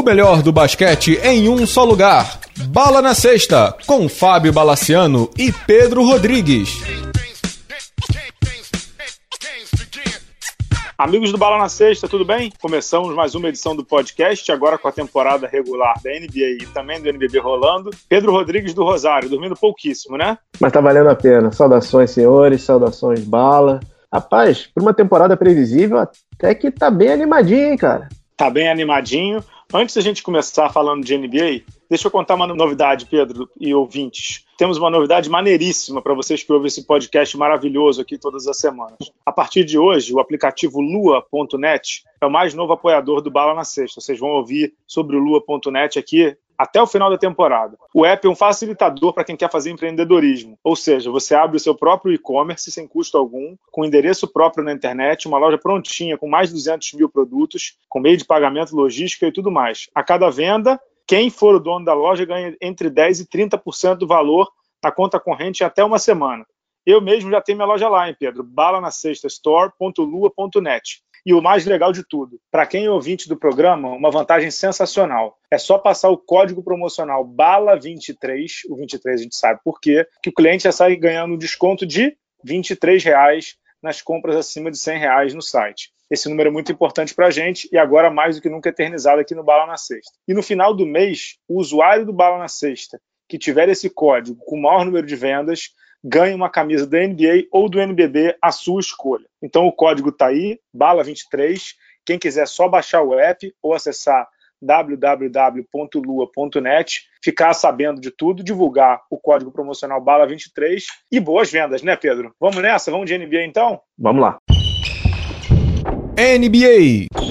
O melhor do basquete em um só lugar. Bala na Sexta, com Fábio Balaciano e Pedro Rodrigues. Amigos do Bala na Sexta, tudo bem? Começamos mais uma edição do podcast, agora com a temporada regular da NBA e também do NBB rolando. Pedro Rodrigues do Rosário, dormindo pouquíssimo, né? Mas tá valendo a pena. Saudações, senhores, saudações, Bala. Rapaz, por uma temporada previsível, até que tá bem animadinho, hein, cara? Tá bem animadinho. Antes da gente começar falando de NBA, deixa eu contar uma novidade, Pedro e ouvintes. Temos uma novidade maneiríssima para vocês que ouvem esse podcast maravilhoso aqui todas as semanas. A partir de hoje, o aplicativo Lua.net é o mais novo apoiador do Bala na Sexta. Vocês vão ouvir sobre o Lua.net aqui até o final da temporada. O app é um facilitador para quem quer fazer empreendedorismo, ou seja, você abre o seu próprio e-commerce sem custo algum, com endereço próprio na internet, uma loja prontinha com mais de 200 mil produtos, com meio de pagamento, logística e tudo mais. A cada venda, quem for o dono da loja ganha entre 10% e 30% do valor na conta corrente até uma semana. Eu mesmo já tenho minha loja lá, hein, Pedro? Bala na. E o mais legal de tudo, para quem é ouvinte do programa, uma vantagem sensacional. É só passar o código promocional BALA23, o 23 a gente sabe por quê, que o cliente já sai ganhando um desconto de 23 reais nas compras acima de 100 reais no site. Esse número é muito importante para a gente e agora mais do que nunca eternizado aqui no Bala na Sexta. E no final do mês, o usuário do Bala na Sexta que tiver esse código com o maior número de vendas ganhe uma camisa da NBA ou do NBB à sua escolha. Então o código está aí, bala23. Quem quiser só baixar o app ou acessar www.lua.net, ficar sabendo de tudo, divulgar o código promocional BALA23 e boas vendas, né, Pedro? Vamos nessa? Vamos de NBA então? Vamos lá. NBA.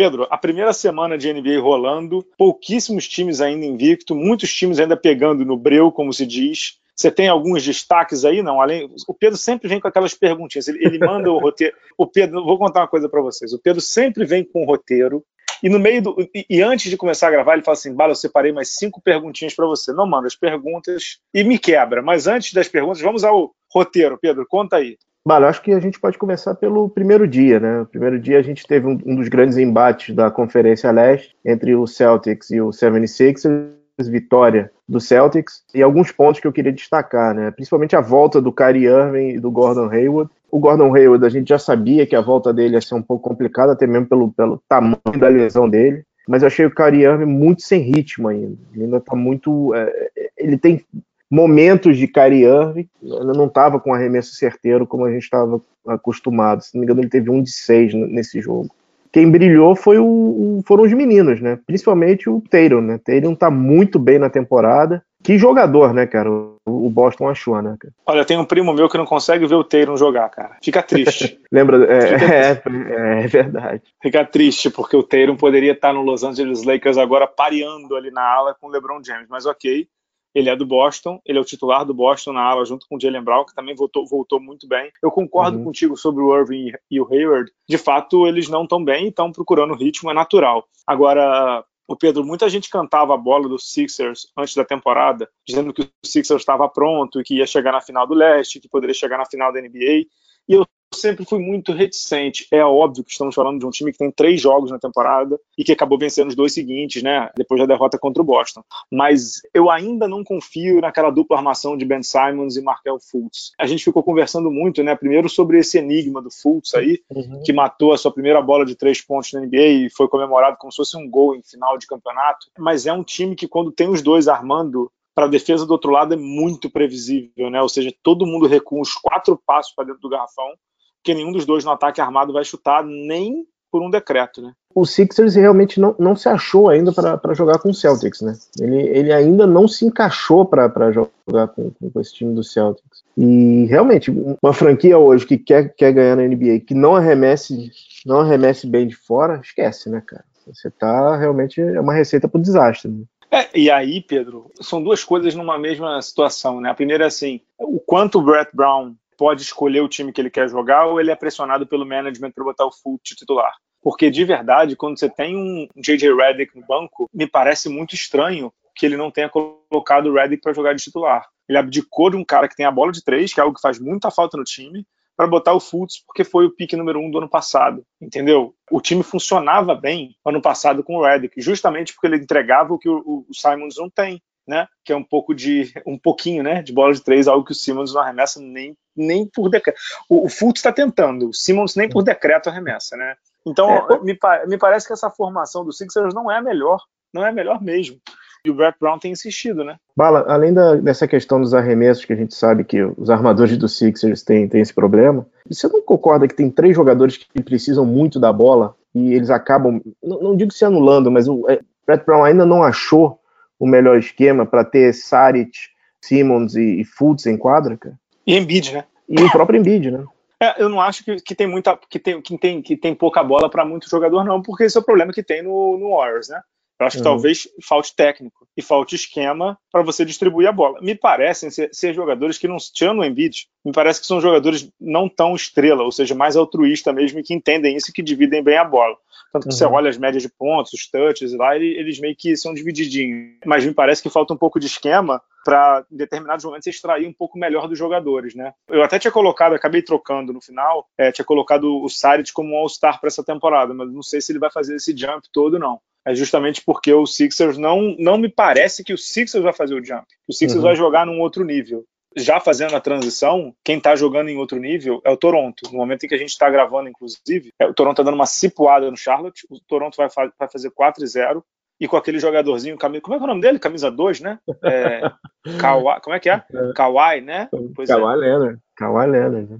Pedro, a primeira semana de NBA rolando, pouquíssimos times ainda invicto, muitos times ainda pegando no breu, como se diz. Você tem alguns destaques aí, não? Além, o Pedro sempre vem com aquelas perguntinhas. Ele, ele manda o roteiro. O Pedro, vou contar uma coisa para vocês. O Pedro sempre vem com o roteiro e no meio do e, e, antes de começar a gravar ele fala assim, Bala, eu separei mais cinco perguntinhas para você. Não manda as perguntas e me quebra. Mas antes das perguntas, vamos ao roteiro. Pedro, conta aí. Bala, acho que a gente pode começar pelo primeiro dia, né? O primeiro dia a gente teve um, um dos grandes embates da Conferência Leste entre o Celtics e o 76ers, vitória do Celtics, e alguns pontos que eu queria destacar, né? Principalmente a volta do Kyrie Irving e do Gordon Hayward. O Gordon Hayward, a gente já sabia que a volta dele ia ser um pouco complicada, até mesmo pelo, pelo tamanho da lesão dele. Mas eu achei o Kyrie Irving muito sem ritmo ainda. Ele ainda tá muito. É, ele tem momentos de Kyrie Irving, ele não estava com arremesso certeiro como a gente estava acostumado. Se não me engano, ele teve um de seis nesse jogo. Quem brilhou foi o, foram os meninos, né? Principalmente o Tatum, né? Tatum tá muito bem na temporada. Que jogador, né, cara? O Boston achou, né? Cara? Olha, tem um primo meu que não consegue ver o Tatum jogar, cara. Fica triste. Lembra? É, Fica é, é, é, verdade. Fica triste, porque o Tatum poderia estar no Los Angeles Lakers agora pareando ali na ala com o LeBron James. Mas ok, ele é do Boston, ele é o titular do Boston na ala, junto com o Jalen Brown, que também voltou, voltou muito bem. Eu concordo uhum. contigo sobre o Irving e o Hayward. De fato, eles não estão bem e estão procurando ritmo, é natural. Agora, o Pedro, muita gente cantava a bola dos Sixers antes da temporada, dizendo que o Sixers estava pronto e que ia chegar na final do leste, que poderia chegar na final da NBA. E eu sempre fui muito reticente. É óbvio que estamos falando de um time que tem três jogos na temporada e que acabou vencendo os dois seguintes, né? Depois da derrota contra o Boston. Mas eu ainda não confio naquela dupla armação de Ben Simons e Markel Fultz. A gente ficou conversando muito, né? Primeiro sobre esse enigma do Fultz aí, uhum. que matou a sua primeira bola de três pontos na NBA e foi comemorado como se fosse um gol em final de campeonato. Mas é um time que, quando tem os dois armando, para a defesa do outro lado é muito previsível, né? Ou seja, todo mundo recua uns quatro passos para dentro do garrafão que nenhum dos dois no ataque armado vai chutar nem por um decreto, né? O Sixers realmente não, não se achou ainda para jogar com o Celtics, né? Ele, ele ainda não se encaixou para jogar com, com esse time do Celtics. E realmente, uma franquia hoje que quer, quer ganhar na NBA, que não arremesse, não arremesse bem de fora, esquece, né, cara? Você tá realmente. É uma receita para o desastre. Né? É, e aí, Pedro, são duas coisas numa mesma situação, né? A primeira é assim: o quanto o Brett Brown pode escolher o time que ele quer jogar ou ele é pressionado pelo management para botar o full titular. Porque de verdade, quando você tem um JJ Redick no banco, me parece muito estranho que ele não tenha colocado o Redick para jogar de titular. Ele abdicou de um cara que tem a bola de três, que é algo que faz muita falta no time, para botar o Fultz, porque foi o pique número um do ano passado, entendeu? O time funcionava bem ano passado com o Redick, justamente porque ele entregava o que o, o Simons não tem, né? Que é um pouco de um pouquinho, né? De bola de três, algo que o Simmons não arremessa nem, nem por decreto. O, o Fultz está tentando, o Simmons nem por decreto arremessa, né? Então é. me, me parece que essa formação do Sixers não é a melhor, não é a melhor mesmo. E o Brett Brown tem insistido, né? Bala, além da, dessa questão dos arremessos, que a gente sabe que os armadores do Sixers têm, têm esse problema, você não concorda que tem três jogadores que precisam muito da bola e eles acabam, não, não digo se anulando, mas o é, Brett Brown ainda não achou o melhor esquema para ter Saric, Simmons e, e Fultz em quadra, cara? E Embiid, né? E o próprio Embiid, né? É, eu não acho que, que, tem muita que tem, que tem, que tem pouca bola para muito jogador, não, porque esse é o problema que tem no, no Warriors, né? Eu acho que uhum. talvez falte técnico e falte esquema para você distribuir a bola. Me parecem ser, ser, jogadores que não tirando o Embiid, me parece que são jogadores não tão estrela, ou seja, mais altruísta mesmo e que entendem isso e que dividem bem a bola. Tanto que uhum. você olha as médias de pontos, os touches lá, eles meio que são divididinhos. Mas me parece que falta um pouco de esquema para em determinados momentos extrair um pouco melhor dos jogadores, né? Eu até tinha colocado, acabei trocando no final, é, tinha colocado o Saric como um All-Star para essa temporada, mas não sei se ele vai fazer esse jump todo não é justamente porque o Sixers não, não me parece que o Sixers vai fazer o jump. O Sixers uhum. vai jogar num outro nível. Já fazendo a transição, quem está jogando em outro nível é o Toronto. No momento em que a gente está gravando, inclusive, é, o Toronto está dando uma cipuada no Charlotte. O Toronto vai, fa vai fazer 4 0 e com aquele jogadorzinho, como é que é o nome dele? Camisa 2, né? É, Kawhi, como é que é? é. Kawhi, né? Pois Kawhi é. Leonard. Kawhi Leonard, né?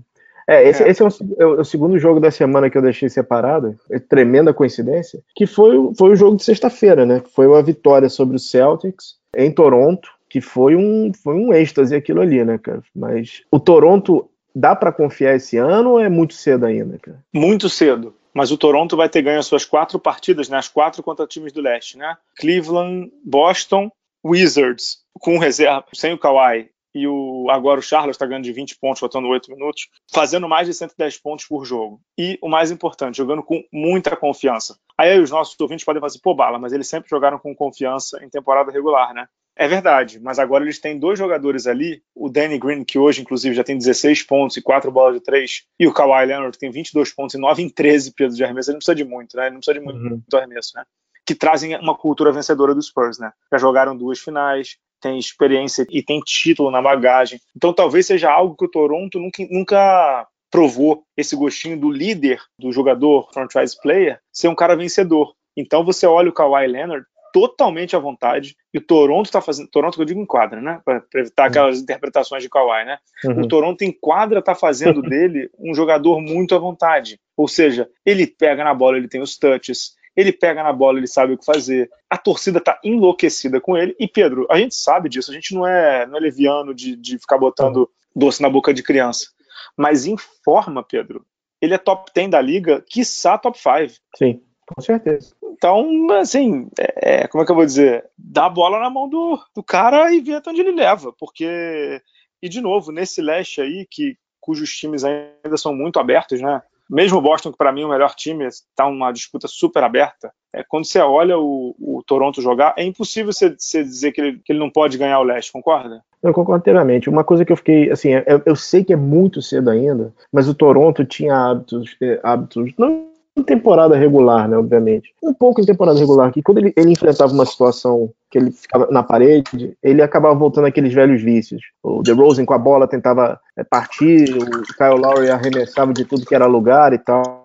É, esse, é. esse é, o, é, o, segundo jogo da semana que eu deixei separado, é tremenda coincidência, que foi, foi o jogo de sexta-feira, né? Foi uma vitória sobre o Celtics em Toronto, que foi um, foi um êxtase aquilo ali, né, cara? Mas o Toronto dá para confiar esse ano ou é muito cedo ainda, cara? Muito cedo. Mas o Toronto vai ter ganho as suas quatro partidas, né? As quatro contra times do leste, né? Cleveland, Boston, Wizards, com reserva, sem o Kawhi e o, agora o Charles está ganhando de 20 pontos, faltando 8 minutos, fazendo mais de 110 pontos por jogo. E o mais importante, jogando com muita confiança. Aí os nossos ouvintes podem fazer, pô, Bala, mas eles sempre jogaram com confiança em temporada regular, né? É verdade, mas agora eles têm dois jogadores ali, o Danny Green, que hoje, inclusive, já tem 16 pontos e 4 bolas de 3, e o Kawhi Leonard, que tem 22 pontos e 9 em 13 pesos de arremesso. Ele não precisa de muito, né? Ele não precisa de muito, uhum. muito arremesso, né? Que trazem uma cultura vencedora dos Spurs, né? Já jogaram duas finais, tem experiência e tem título na bagagem. Então talvez seja algo que o Toronto nunca, nunca provou esse gostinho do líder, do jogador franchise player, ser um cara vencedor. Então você olha o Kawhi Leonard totalmente à vontade e o Toronto está fazendo, Toronto que eu digo enquadra, né, para evitar uhum. aquelas interpretações de Kawhi, né? Uhum. O Toronto enquadra está fazendo dele um jogador muito à vontade. Ou seja, ele pega na bola, ele tem os touches, ele pega na bola, ele sabe o que fazer. A torcida tá enlouquecida com ele. E, Pedro, a gente sabe disso, a gente não é, não é leviano de, de ficar botando doce na boca de criança. Mas informa, Pedro, ele é top 10 da liga, quiçá top 5. Sim, com certeza. Então, assim, é, como é que eu vou dizer? Dá a bola na mão do, do cara e vê até onde ele leva. Porque, e de novo, nesse leste aí, que, cujos times ainda são muito abertos, né? Mesmo Boston, que para mim é o melhor time, está uma disputa super aberta. É, quando você olha o, o Toronto jogar, é impossível você, você dizer que ele, que ele não pode ganhar o leste, concorda? Eu concordo inteiramente. Uma coisa que eu fiquei, assim, eu, eu sei que é muito cedo ainda, mas o Toronto tinha hábitos, eh, hábitos não em temporada regular, né, obviamente. Um pouco em temporada regular, que quando ele, ele enfrentava uma situação que ele ficava na parede, ele acabava voltando aqueles velhos vícios. O DeRozan com a bola tentava é, partir, o Kyle Lowry arremessava de tudo que era lugar e tal.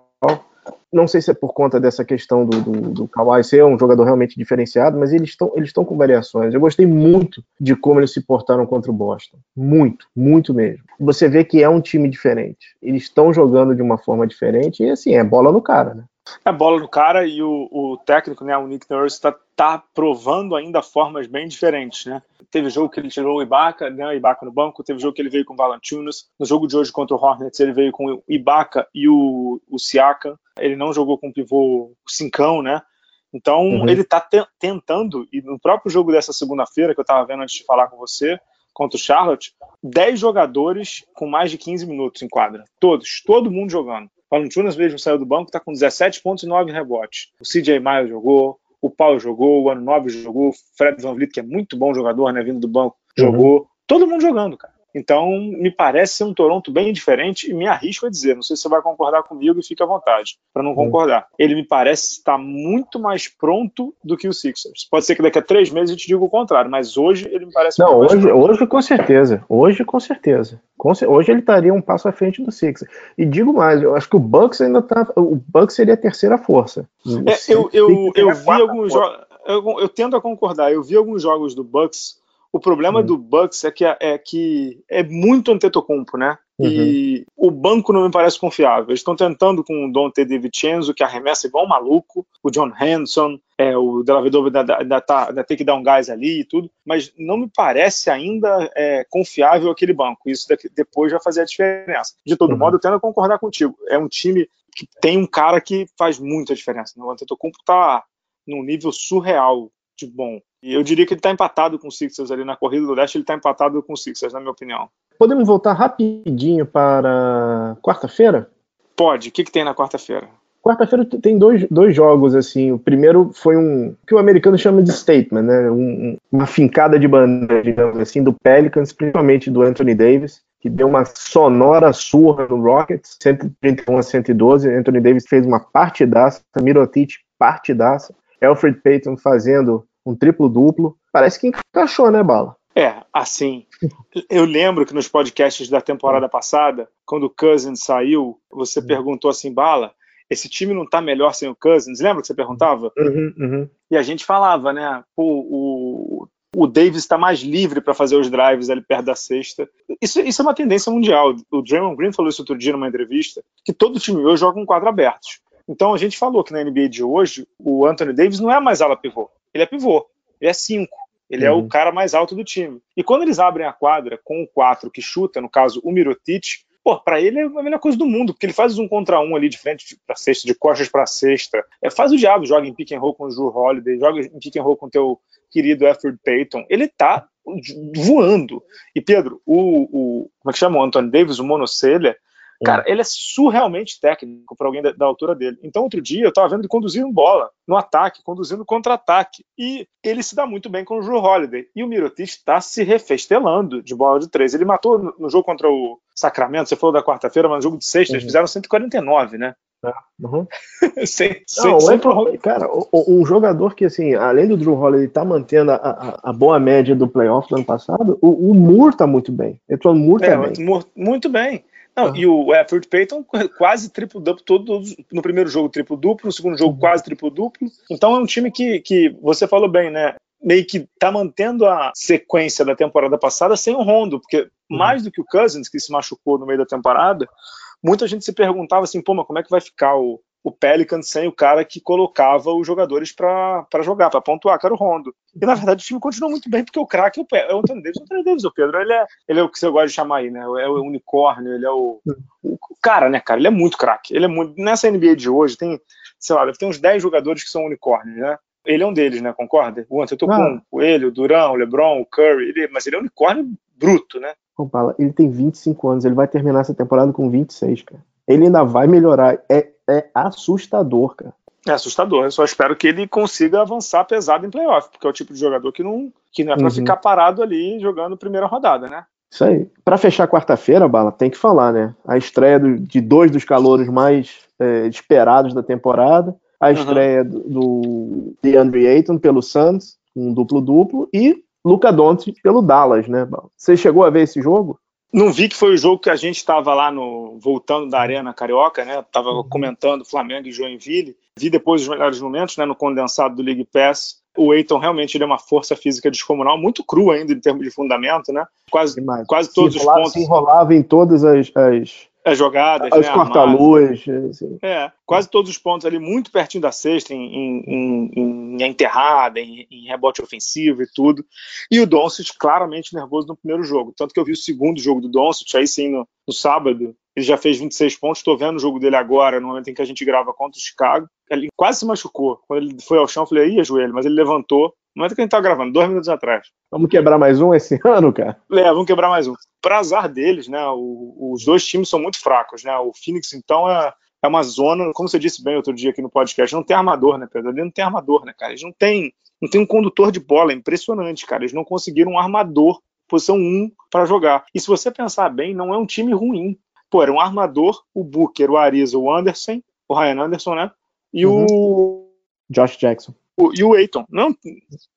Não sei se é por conta dessa questão do, do, do Kawhi ser um jogador realmente diferenciado, mas eles estão eles com variações. Eu gostei muito de como eles se portaram contra o Boston. Muito, muito mesmo. Você vê que é um time diferente. Eles estão jogando de uma forma diferente e, assim, é bola no cara, né? É bola no cara e o, o técnico, né, o Nick Nurse, está tá provando ainda formas bem diferentes, né? Teve jogo que ele tirou o Ibaka, né, o Ibaka no banco, teve jogo que ele veio com o Valanciunas, no jogo de hoje contra o Hornets ele veio com o Ibaka e o, o Siakam, ele não jogou com o pivô cincão, né? Então uhum. ele está te tentando, e no próprio jogo dessa segunda-feira, que eu estava vendo antes de falar com você, contra o Charlotte, 10 jogadores com mais de 15 minutos em quadra. Todos, todo mundo jogando. Valanciunas mesmo saiu do banco, está com 17 pontos e 9 rebotes. O CJ Miles jogou, o Paulo jogou, o Ano jogou, o Fred Van Vliet, que é muito bom jogador, né, vindo do banco, uhum. jogou. Todo mundo jogando, cara. Então, me parece ser um Toronto bem diferente e me arrisco a dizer, não sei se você vai concordar comigo e fica à vontade para não concordar. Ele me parece estar muito mais pronto do que o Sixers. Pode ser que daqui a três meses a gente diga o contrário, mas hoje ele me parece Não, hoje, hoje com certeza. Hoje com certeza. Hoje ele estaria um passo à frente do Sixers. E digo mais, eu acho que o Bucks ainda tá. O Bucks seria a terceira força. É, eu, eu, eu vi alguns jogos. Eu, eu tendo a concordar. Eu vi alguns jogos do Bucks o problema hum. do Bucks é que é, que é muito Antetokounmpo, né? Uhum. E o banco não me parece confiável. Eles estão tentando com o Dante DiVincenzo, que arremessa igual um maluco, o John Hanson, é, o Della Vedova ainda, ainda, tá, ainda tem que dar um gás ali e tudo, mas não me parece ainda é, confiável aquele banco. Isso daqui, depois vai fazer a diferença. De todo uhum. modo, eu tendo a concordar contigo. É um time que tem um cara que faz muita diferença. Né? O Antetokounmpo está num nível surreal de bom. E eu diria que ele está empatado com o Sixers ali na corrida do leste, ele está empatado com o Sixers, na minha opinião. Podemos voltar rapidinho para quarta-feira? Pode. O que, que tem na quarta-feira? Quarta-feira tem dois, dois jogos, assim. O primeiro foi um que o americano chama de statement, né? Um, uma fincada de bandeira, digamos assim, do Pelicans, principalmente do Anthony Davis, que deu uma sonora surra no Rockets, 131 a 112. Anthony Davis fez uma partidaça, Mirotic partidaça. Alfred Payton fazendo um triplo-duplo. Parece que encaixou, né, Bala? É, assim, eu lembro que nos podcasts da temporada passada, quando o Cousins saiu, você uhum. perguntou assim, Bala, esse time não tá melhor sem o Cousins? Lembra que você perguntava? Uhum, uhum. E a gente falava, né, o, o, o Davis está mais livre para fazer os drives ali perto da sexta. Isso, isso é uma tendência mundial. O Draymond Green falou isso outro dia numa entrevista, que todo time hoje joga com quatro abertos. Então a gente falou que na NBA de hoje, o Anthony Davis não é mais ala pivô, ele é pivô, ele é cinco. Ele uhum. é o uhum. cara mais alto do time. E quando eles abrem a quadra com o 4 que chuta, no caso o Mirotic, pô, pra ele é a melhor coisa do mundo, porque ele faz um contra um ali de frente pra cesta, de costas pra cesta. É, faz o diabo, joga em pick and roll com o Drew Holiday, joga em pick and roll com o teu querido Alfred Payton. Ele tá voando. E Pedro, o, o como é que chama o Anthony Davis, o monocelha, Cara, ele é surrealmente técnico para alguém da, da, altura dele. Então, outro dia, eu estava vendo ele conduzindo bola no ataque, conduzindo contra-ataque. E ele se dá muito bem com o Drew Holiday. E o Mirotic está se refestelando de bola de três. Ele matou no, no jogo contra o Sacramento, você falou da quarta-feira, mas no jogo de sexta, uhum. eles fizeram 149, né? É, uhum. sem, Não, sem, sem cara, um jogador que, assim, além do Drew Holiday tá mantendo a, a, a, boa média do playoff do ano passado, o, o Moore tá muito bem. O Moore é, também. Muito bem. Não, uhum. E o Effort Payton quase triplo-duplo todo no primeiro jogo triplo-duplo, no segundo jogo uhum. quase triplo-duplo. Então é um time que, que você falou bem, né? Meio que tá mantendo a sequência da temporada passada sem o Rondo, porque uhum. mais do que o Cousins, que se machucou no meio da temporada, muita gente se perguntava assim, pô, mas como é que vai ficar o, o Pelicans sem o cara que colocava os jogadores para jogar, para pontuar, que era o Rondo. E na verdade o time continua muito bem, porque o craque é o Anthony Davis. O Anthony Davis, o Pedro, ele é, ele é o que você gosta de chamar aí, né? É o unicórnio, ele é o, o cara, né, cara? Ele é muito craque. Ele é muito. Nessa NBA de hoje, tem, sei lá, deve ter uns 10 jogadores que são unicórnios, né? Ele é um deles, né? Concorda? O Antetokounmpo, ah. ele, o Durão, o LeBron, o Curry, ele, mas ele é um unicórnio bruto, né? Ele tem 25 anos, ele vai terminar essa temporada com 26, cara. Ele ainda vai melhorar. É é assustador, cara. É assustador. Eu só espero que ele consiga avançar pesado em playoff, porque é o tipo de jogador que não, que não é para uhum. ficar parado ali jogando primeira rodada, né? Isso aí. Para fechar quarta-feira, Bala, tem que falar, né? A estreia do, de dois dos calouros mais é, esperados da temporada, a uhum. estreia do, do DeAndre Ayton pelo Suns, um duplo-duplo, e Luca Doncic pelo Dallas, né, Bala? Você chegou a ver esse jogo? Não vi que foi o jogo que a gente estava lá no voltando da Arena Carioca, né? Tava uhum. comentando Flamengo e Joinville. Vi depois os melhores momentos, né? No condensado do League Pass. O Eiton realmente ele é uma força física descomunal, muito cru ainda em termos de fundamento, né? Quase, quase todos se os pontos. Se enrolava em todas as, as as jogadas, As né, corta-luz. Assim. É, quase todos os pontos ali, muito pertinho da cesta, em, em, em, em enterrada, em, em, rebote ofensivo e tudo. E o Doncic claramente nervoso no primeiro jogo. Tanto que eu vi o segundo jogo do Doncic, aí sim, no, no sábado, ele já fez 26 pontos. Estou vendo o jogo dele agora, no momento em que a gente grava contra o Chicago. Ele quase se machucou. Quando ele foi ao chão, eu falei, aí, joelho, mas ele levantou, no momento que a gente tá gravando, dois minutos atrás. Vamos quebrar mais um esse ano, cara? É, vamos quebrar mais um. Para azar deles, né? O, os dois times são muito fracos, né? O Phoenix, então, é, é uma zona, como você disse bem outro dia aqui no podcast, não tem armador, né, Pedro? Não tem armador, né, cara? Eles não tem, não tem um condutor de bola, é impressionante, cara. Eles não conseguiram um armador posição 1 para jogar. E se você pensar bem, não é um time ruim. Pô, era um armador, o Booker, o Ariza, o Anderson, o Ryan Anderson, né? E uhum. o. Josh Jackson. O, e o Aiton. Não,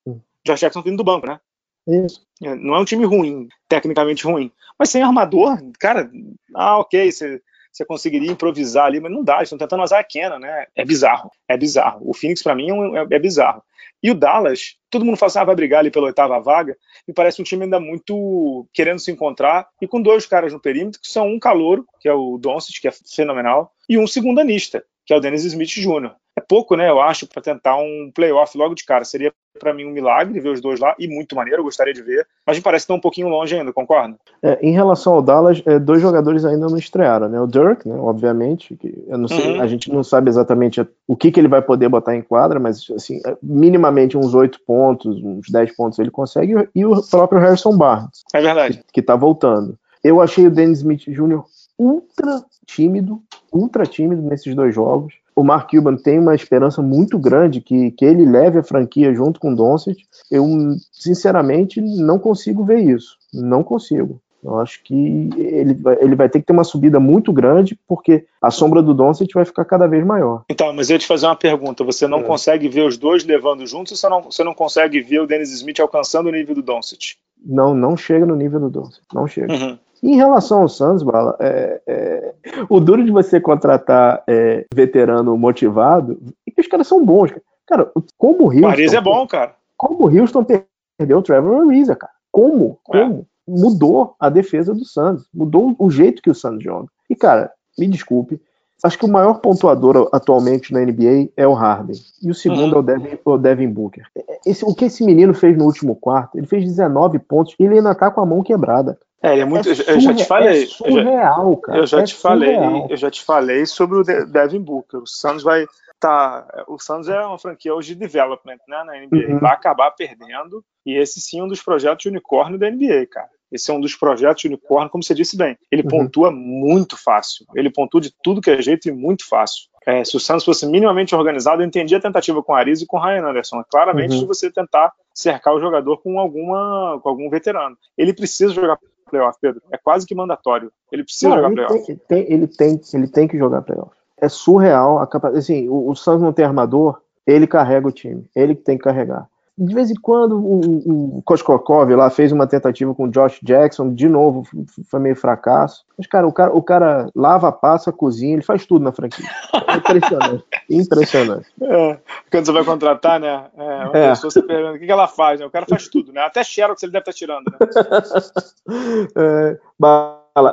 uhum. Josh Jackson vindo do banco, né? Isso. É, não é um time ruim, tecnicamente ruim. Mas sem armador, cara, ah, ok, você você conseguiria improvisar ali, mas não dá, eles estão tentando usar a Kena, né? É bizarro, é bizarro. O Phoenix, para mim, é, é, bizarro. E o Dallas, todo mundo fala assim, ah, vai brigar ali pela oitava vaga, me parece um time ainda muito querendo se encontrar, e com dois caras no perímetro, que são um calouro, que é o Doncic, que é fenomenal, e um segundanista, que é o Dennis Smith Jr. É pouco, né, eu acho, para tentar um playoff logo de cara. Seria para mim um milagre ver os dois lá e muito maneiro, eu gostaria de ver. Mas me parece que estão um pouquinho longe ainda, concorda? É, em relação ao Dallas, é, dois jogadores ainda não estrearam, né? O Dirk, né, obviamente, que sei, uhum. a gente não sabe exatamente o que, que ele vai poder botar em quadra, mas assim, é, minimamente uns oito pontos, uns dez pontos ele consegue, e o próprio Harrison Barnes. É verdade. Que, que tá voltando. Eu achei o Dennis Smith Jr. ultra tímido, ultra tímido nesses dois jogos o Mark Cuban tem uma esperança muito grande que, que ele leve a franquia junto com o Doncic. Eu, sinceramente, não consigo ver isso. Não consigo. Eu acho que ele vai, ele vai ter que ter uma subida muito grande, porque a sombra do Doncic vai ficar cada vez maior. Então, mas eu ia te fazer uma pergunta. Você não é. consegue ver os dois levando juntos ou você não, você não consegue ver o Dennis Smith alcançando o nível do Doncic? Não, não chega no nível do Doncic. Não chega. Uhum. Em relação ao Santos, Bala, é, é, o duro de você contratar é, veterano motivado é que os caras são bons. Cara, como o Houston... Paris é bom, cara. Como o Houston perdeu o Trevor Ariza, cara. Como? É. Como? Mudou a defesa do Santos. Mudou o jeito que o Santos joga. E, cara, me desculpe, acho que o maior pontuador atualmente na NBA é o Harden. E o segundo uhum. é o Devin, o Devin Booker. Esse, o que esse menino fez no último quarto, ele fez 19 pontos e ele ainda tá com a mão quebrada. É, ele é muito. É eu já te falei. É surreal, cara. Eu já, é te falei. Eu já te falei sobre o Devin Booker. O Santos vai. Tá, o Santos é uma franquia hoje de development, né, na NBA. Uhum. Vai acabar perdendo. E esse sim é um dos projetos de unicórnio da NBA, cara. Esse é um dos projetos de unicórnio, como você disse bem. Ele uhum. pontua muito fácil. Ele pontua de tudo que é jeito e muito fácil. É, se o Santos fosse minimamente organizado, eu entendi a tentativa com o Ariz e com o Ryan Anderson. É claramente uhum. de você tentar cercar o jogador com alguma com algum veterano. Ele precisa jogar playoff, Pedro. É quase que mandatório. Ele precisa não, jogar ele playoff. Tem, tem, ele, tem, ele tem que jogar playoff. É surreal a capacidade. Assim, o, o Santos não tem armador, ele carrega o time. Ele que tem que carregar de vez em quando o, o Koskokov lá fez uma tentativa com o Josh Jackson, de novo foi meio fracasso. Mas, cara, o cara, o cara lava, passa, cozinha, ele faz tudo na franquia. É impressionante. impressionante. É, quando você vai contratar, né? É, uma é. pessoa se pergunta o que, que ela faz, né? O cara faz tudo, né? Até Xerox ele deve estar tirando, né? é,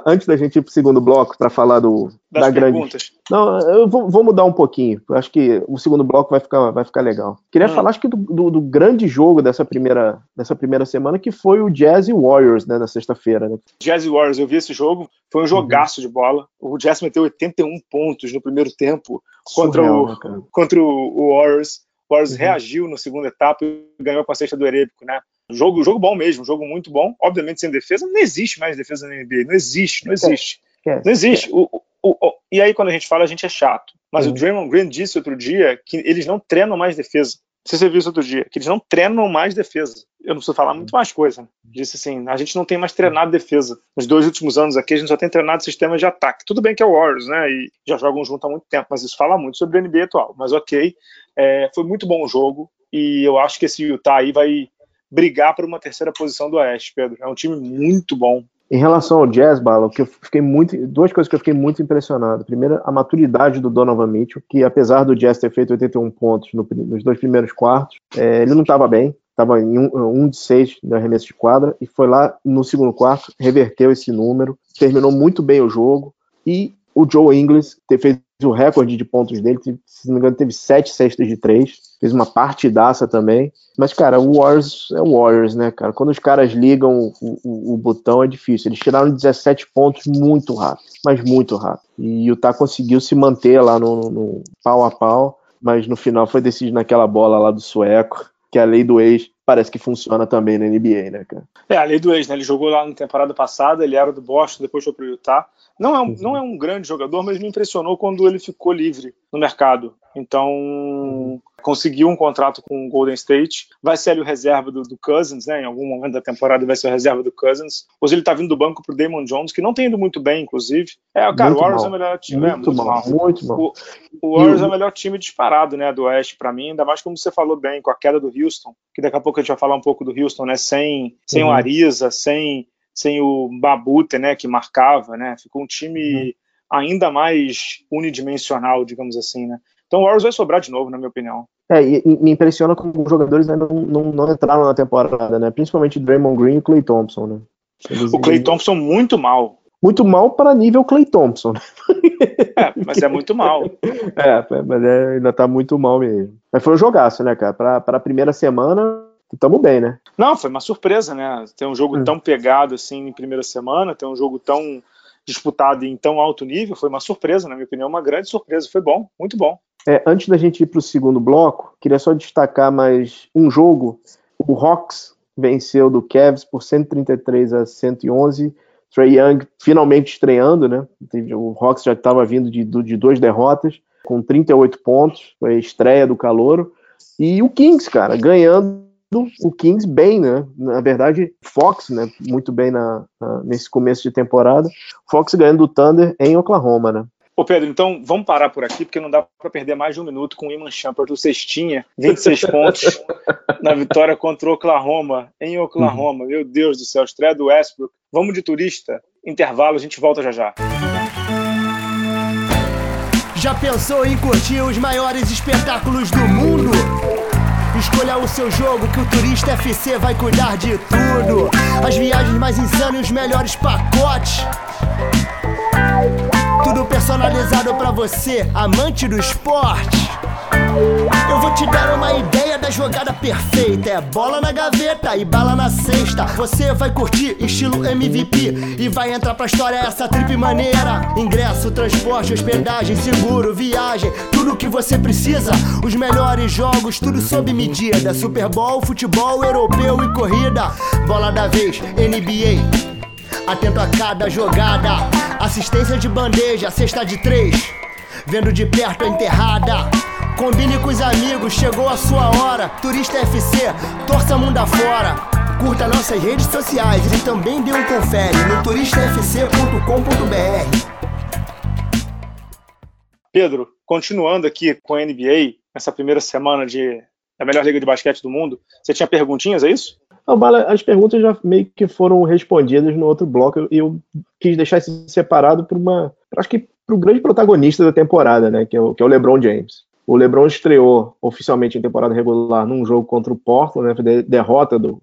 antes da gente ir para o segundo bloco para falar do das da perguntas. grande. Não, eu vou, vou, mudar um pouquinho. Acho que o segundo bloco vai ficar, vai ficar legal. Queria hum. falar acho que do, do, do, grande jogo dessa primeira, dessa primeira semana, que foi o Jazz Warriors, né, na sexta-feira. Né? Jazz Warriors, eu vi esse jogo, foi um jogaço uhum. de bola. O Jazz meteu 81 pontos no primeiro tempo contra, Surreal, o, né, contra o, Warriors. O Warriors uhum. reagiu na segunda etapa e ganhou com a cesta do Erébico, né? Jogo, jogo bom mesmo, jogo muito bom. Obviamente sem defesa, não existe mais defesa na NBA, não existe, não existe. Não existe. O, o, o, e aí quando a gente fala, a gente é chato. Mas uhum. o Draymond Green disse outro dia que eles não treinam mais defesa. Se você viu isso outro dia, que eles não treinam mais defesa. Eu não preciso falar muito mais coisa. Né? Disse assim, a gente não tem mais treinado defesa. Nos dois últimos anos aqui, a gente só tem treinado sistemas de ataque. Tudo bem que é o Warriors, né? E já jogam junto há muito tempo, mas isso fala muito sobre a NBA atual. Mas ok, é, foi muito bom o jogo e eu acho que esse Utah aí vai brigar por uma terceira posição do Oeste, Pedro. É um time muito bom. Em relação ao Jazz, Bala, que eu fiquei muito, duas coisas que eu fiquei muito impressionado. Primeiro, a maturidade do Donovan Mitchell, que apesar do Jazz ter feito 81 pontos no, nos dois primeiros quartos, é, ele não estava bem, estava em um, um, de seis no arremesso de quadra, e foi lá no segundo quarto, reverteu esse número, terminou muito bem o jogo, e o Joe Ingles fez o recorde de pontos dele, se não me engano, teve sete cestas de três, fez uma partidaça também. Mas, cara, o Warriors é o Warriors, né, cara? Quando os caras ligam o, o, o botão é difícil. Eles tiraram 17 pontos muito rápido, mas muito rápido. E o Utah conseguiu se manter lá no, no pau a pau, mas no final foi decidido naquela bola lá do sueco, que a lei do ex parece que funciona também na NBA, né, cara? É, a lei do ex, né? Ele jogou lá na temporada passada, ele era do Boston, depois foi pro Utah. Não é, um, uhum. não é um grande jogador, mas me impressionou quando ele ficou livre no mercado. Então, conseguiu um contrato com o Golden State. Vai ser ali o reserva do, do, Cousins, né? Em algum momento da temporada vai ser o reserva do Cousins. Hoje ele tá vindo do banco pro Damon Jones, que não tem indo muito bem, inclusive. É, cara, muito o Warriors mal. é o melhor time. Muito, é, muito mal, mal, muito mal. O, o Warriors é o melhor time disparado, né? Do Oeste para mim, ainda mais como você falou bem, com a queda do Houston, que daqui a pouco a gente vai falar um pouco do Houston, né? Sem, sem uhum. o Ariza, sem, sem o Babute, né? Que marcava, né? Ficou um time. Uhum ainda mais unidimensional, digamos assim, né? Então o Warriors vai sobrar de novo, na minha opinião. É, e, e me impressiona como os jogadores ainda não, não, não, entraram na temporada, né? Principalmente Draymond Green e Clay Thompson, né? Eles, o Clay Thompson muito mal. Muito mal para nível Clay Thompson. Né? É, mas é muito mal. é, mas é, ainda tá muito mal mesmo. Mas foi um jogaço, né, cara? Pra, pra primeira semana, tamo bem, né? Não, foi uma surpresa, né? Ter um jogo hum. tão pegado assim em primeira semana, ter um jogo tão disputado em tão alto nível, foi uma surpresa, na minha opinião, uma grande surpresa. Foi bom, muito bom. É, antes da gente ir para o segundo bloco, queria só destacar mais um jogo. O Hawks venceu do Cavs por 133 a 111. Trey Young finalmente estreando, né? O Hawks já estava vindo de, de duas derrotas, com 38 pontos, foi a estreia do Calouro. E o Kings, cara, ganhando o Kings bem, né? Na verdade, Fox, né? Muito bem na, na, nesse começo de temporada. Fox ganhando o Thunder em Oklahoma, né? Ô Pedro, então vamos parar por aqui, porque não dá para perder mais de um minuto com o Iman Shumpert, o Cestinha, 26 pontos na vitória contra o Oklahoma, em Oklahoma. Uhum. Meu Deus do céu, estreia do Westbrook. Vamos de turista, intervalo, a gente volta já já. Já pensou em curtir os maiores espetáculos do mundo? Escolha o seu jogo que o Turista FC vai cuidar de tudo. As viagens mais insanas e os melhores pacotes. Tudo personalizado para você, amante do esporte. Eu vou te dar uma ideia da jogada perfeita. É bola na gaveta e bala na cesta. Você vai curtir estilo MVP e vai entrar pra história essa trip maneira. Ingresso, transporte, hospedagem, seguro, viagem, tudo que você precisa. Os melhores jogos, tudo sob medida. Super Bowl, futebol, europeu e corrida. Bola da vez, NBA. Atento a cada jogada. Assistência de bandeja, cesta de três. Vendo de perto a enterrada. Combine com os amigos, chegou a sua hora. Turista FC, torça mundo afora. Curta nossas redes sociais e também dê um confere no turistafc.com.br. Pedro, continuando aqui com a NBA, essa primeira semana de da melhor liga de basquete do mundo, você tinha perguntinhas, é isso? Não, Bala, as perguntas já meio que foram respondidas no outro bloco eu, quis deixar isso separado por uma, acho que para o grande protagonista da temporada, né, que é o, que é o LeBron James. O LeBron estreou oficialmente em temporada regular num jogo contra o Portland, né, derrota, do,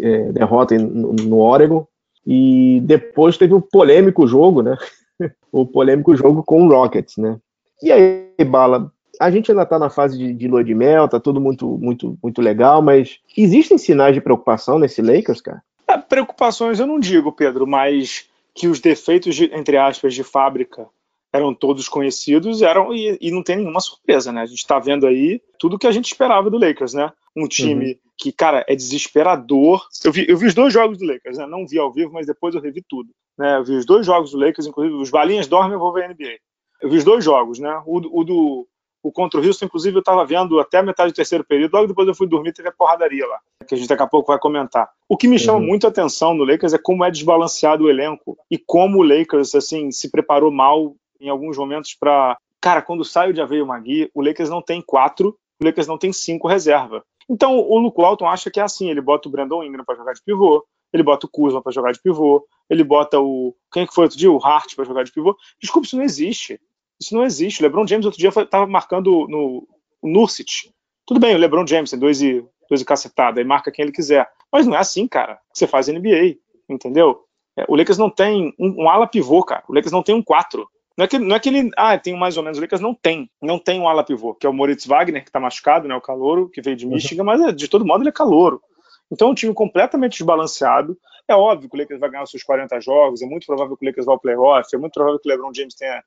é, derrota no, no Oregon, e depois teve o um polêmico jogo, né? o polêmico jogo com o Rockets, né? E aí, Bala, a gente ainda está na fase de, de lua de mel, tá tudo muito, muito, muito legal, mas existem sinais de preocupação nesse Lakers, cara? É, preocupações eu não digo, Pedro, mas que os defeitos, de, entre aspas, de fábrica eram todos conhecidos eram e, e, não tem nenhuma surpresa, né? A gente está vendo aí tudo que a gente esperava do Lakers, né? Um time uhum. que, cara, é desesperador. Eu vi, eu vi os dois jogos do Lakers, né? Não vi ao vivo, mas depois eu revi tudo. Né? Eu vi os dois jogos do Lakers, inclusive os balinhas dormem, eu vou ver a NBA. Eu vi os dois jogos, né? O, o do o contra o Houston, inclusive, eu estava vendo até a metade do terceiro período, logo depois eu fui dormir, teve a porradaria lá, que a gente daqui a pouco vai comentar. O que me chama uhum. muito a atenção no Lakers é como é desbalanceado o elenco e como o Lakers, assim, se preparou mal em alguns momentos para. Cara, quando sai o Javeio Magui, o Lakers não tem quatro, o Lakers não tem cinco reserva. Então o Luke Walton acha que é assim: ele bota o Brandon Ingram para jogar de pivô, ele bota o Kuzma para jogar de pivô, ele bota o. Quem é que foi outro dia? O Hart para jogar de pivô. Desculpa, isso não existe. Isso não existe. O LeBron James outro dia estava marcando no, Nursit. Tudo bem, o LeBron James tem dois e, dois e cacetada, e marca quem ele quiser. Mas não é assim, cara, que você faz NBA, entendeu? É, o Lakers não tem um, um ala pivô, cara. O Lakers não tem um 4. Não é, que, não é que ele. Ah, tem mais ou menos. O Lakers não tem. Não tem um ala pivô, que é o Moritz Wagner, que tá machucado, né? O calouro, que veio de uhum. Michigan, mas é, de todo modo ele é calouro. Então, um time completamente desbalanceado. É óbvio que o Lakers vai ganhar os seus 40 jogos, é muito provável que o Lakers vá ao playoff, é muito provável que o LeBron James tenha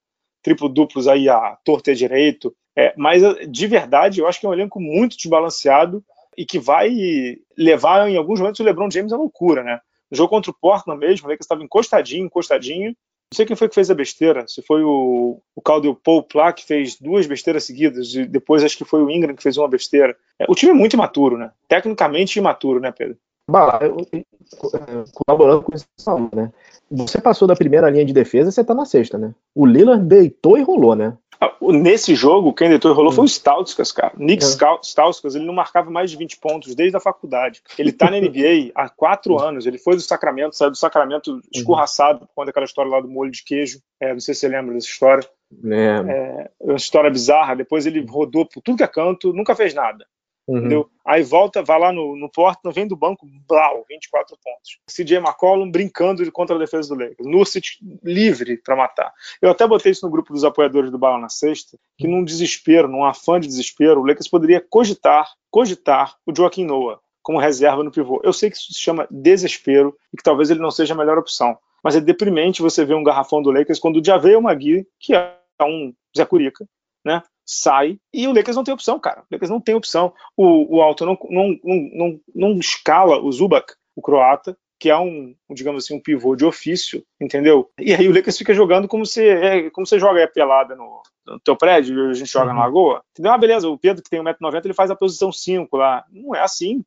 triplo-duplos aí a torta e direito. É, mas, de verdade, eu acho que é um elenco muito desbalanceado e que vai levar, em alguns momentos, o LeBron James à loucura, né? No jogo contra o Portland mesmo, o Lakers estava encostadinho, encostadinho, Não sei quem foi que fez a besteira, se foi o, o Caldwell Pope lá que fez duas besteiras seguidas, e depois acho que foi o Ingram que fez uma besteira. É, o time é muito imaturo, né? Tecnicamente imaturo, né, Pedro? Bala, colaborando com isso, né? Você passou da primeira linha de defesa, você tá na sexta, né? O Lillard deitou e rolou, né? Ah, nesse jogo, quem deitou e rolou foi o Stauskas, cara. Nick é. Stauskas, ele não marcava mais de 20 pontos desde a faculdade. Ele tá na NBA há quatro anos. Ele foi do Sacramento, saiu do Sacramento uhum. escorraçado por conta daquela história lá do molho de queijo. É, não sei se você lembra dessa história. É. é uma história bizarra. Depois ele rodou por tudo que é canto, nunca fez nada. Uhum. Aí volta, vai lá no, no Portland, vem do banco, blau, 24 pontos. CJ McCollum brincando contra a defesa do Lakers. Nursit livre para matar. Eu até botei isso no grupo dos apoiadores do Bala na sexta, que num desespero, num afã de desespero, o Lakers poderia cogitar, cogitar o Joaquim Noah como reserva no pivô. Eu sei que isso se chama desespero e que talvez ele não seja a melhor opção. Mas é deprimente você ver um garrafão do Lakers quando o Javeio Magui, que é um Zé Curica, né? Sai e o Lakers não tem opção, cara. O Lakers não tem opção. O, o Alto não, não, não, não, escala o Zubac, o croata, que é um, digamos assim, um pivô de ofício, entendeu? E aí o Lakers fica jogando como se é, como você joga a pelada no, no teu prédio, a gente joga uhum. na lagoa. Entendeu? Ah, beleza, o Pedro que tem 1,90m, ele faz a posição 5 lá. Não é assim.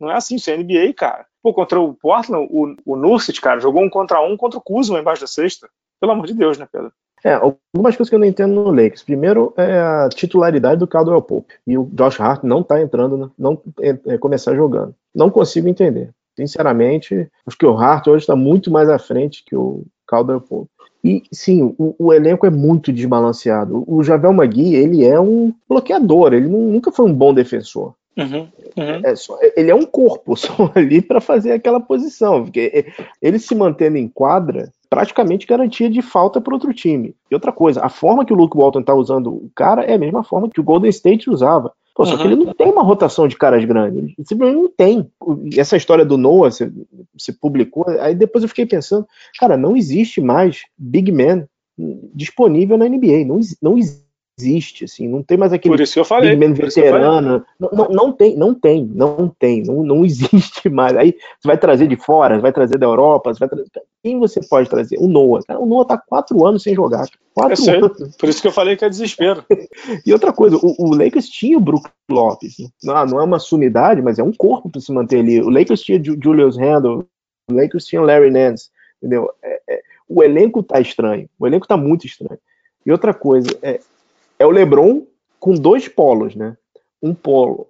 Não é assim, isso é NBA, cara. Pô, contra o Portland, o, o Nursit, cara, jogou um contra um contra o Kuzma embaixo da sexta. Pelo amor de Deus, né, Pedro? É, algumas coisas que eu não entendo no Lakers. Primeiro é a titularidade do Caldwell Pope. E o Josh Hart não tá entrando, né? não é, é, começar jogando. Não consigo entender. Sinceramente, acho que o Hart hoje está muito mais à frente que o Caldwell Pope. E sim, o, o, elenco é muito desbalanceado. O Javel Magui, ele é um bloqueador, ele nunca foi um bom defensor. Uhum, uhum. É só, ele é um corpo só ali para fazer aquela posição, porque ele se mantendo em quadra, praticamente garantia de falta para outro time. E outra coisa, a forma que o Luke Walton está usando o cara é a mesma forma que o Golden State usava. Pô, só uhum. que ele não tem uma rotação de caras grandes. Ele simplesmente não tem. Essa história do Noah se, se publicou, aí depois eu fiquei pensando, cara, não existe mais Big Man disponível na NBA. Não, não existe existe, assim, não tem mais aquele Por isso eu falei, veterano. Não, não, não, tem, não tem, não tem, não, não existe mais. Aí você vai trazer de fora, vai trazer da Europa, vai trazer... quem você pode trazer? O Noah. Cara, o Noah tá quatro anos sem jogar. Quatro anos. Por isso que eu falei que é desespero. e outra coisa, o, o Lakers tinha o Brook Lopes. Não, não é uma sumidade, mas é um corpo para se manter ali. O Lakers tinha Julius Randle, o Lakers tinha Larry Nance, entendeu? É, é, o elenco tá estranho, o elenco tá muito estranho. E outra coisa, é, é o LeBron com dois polos, né? Um polo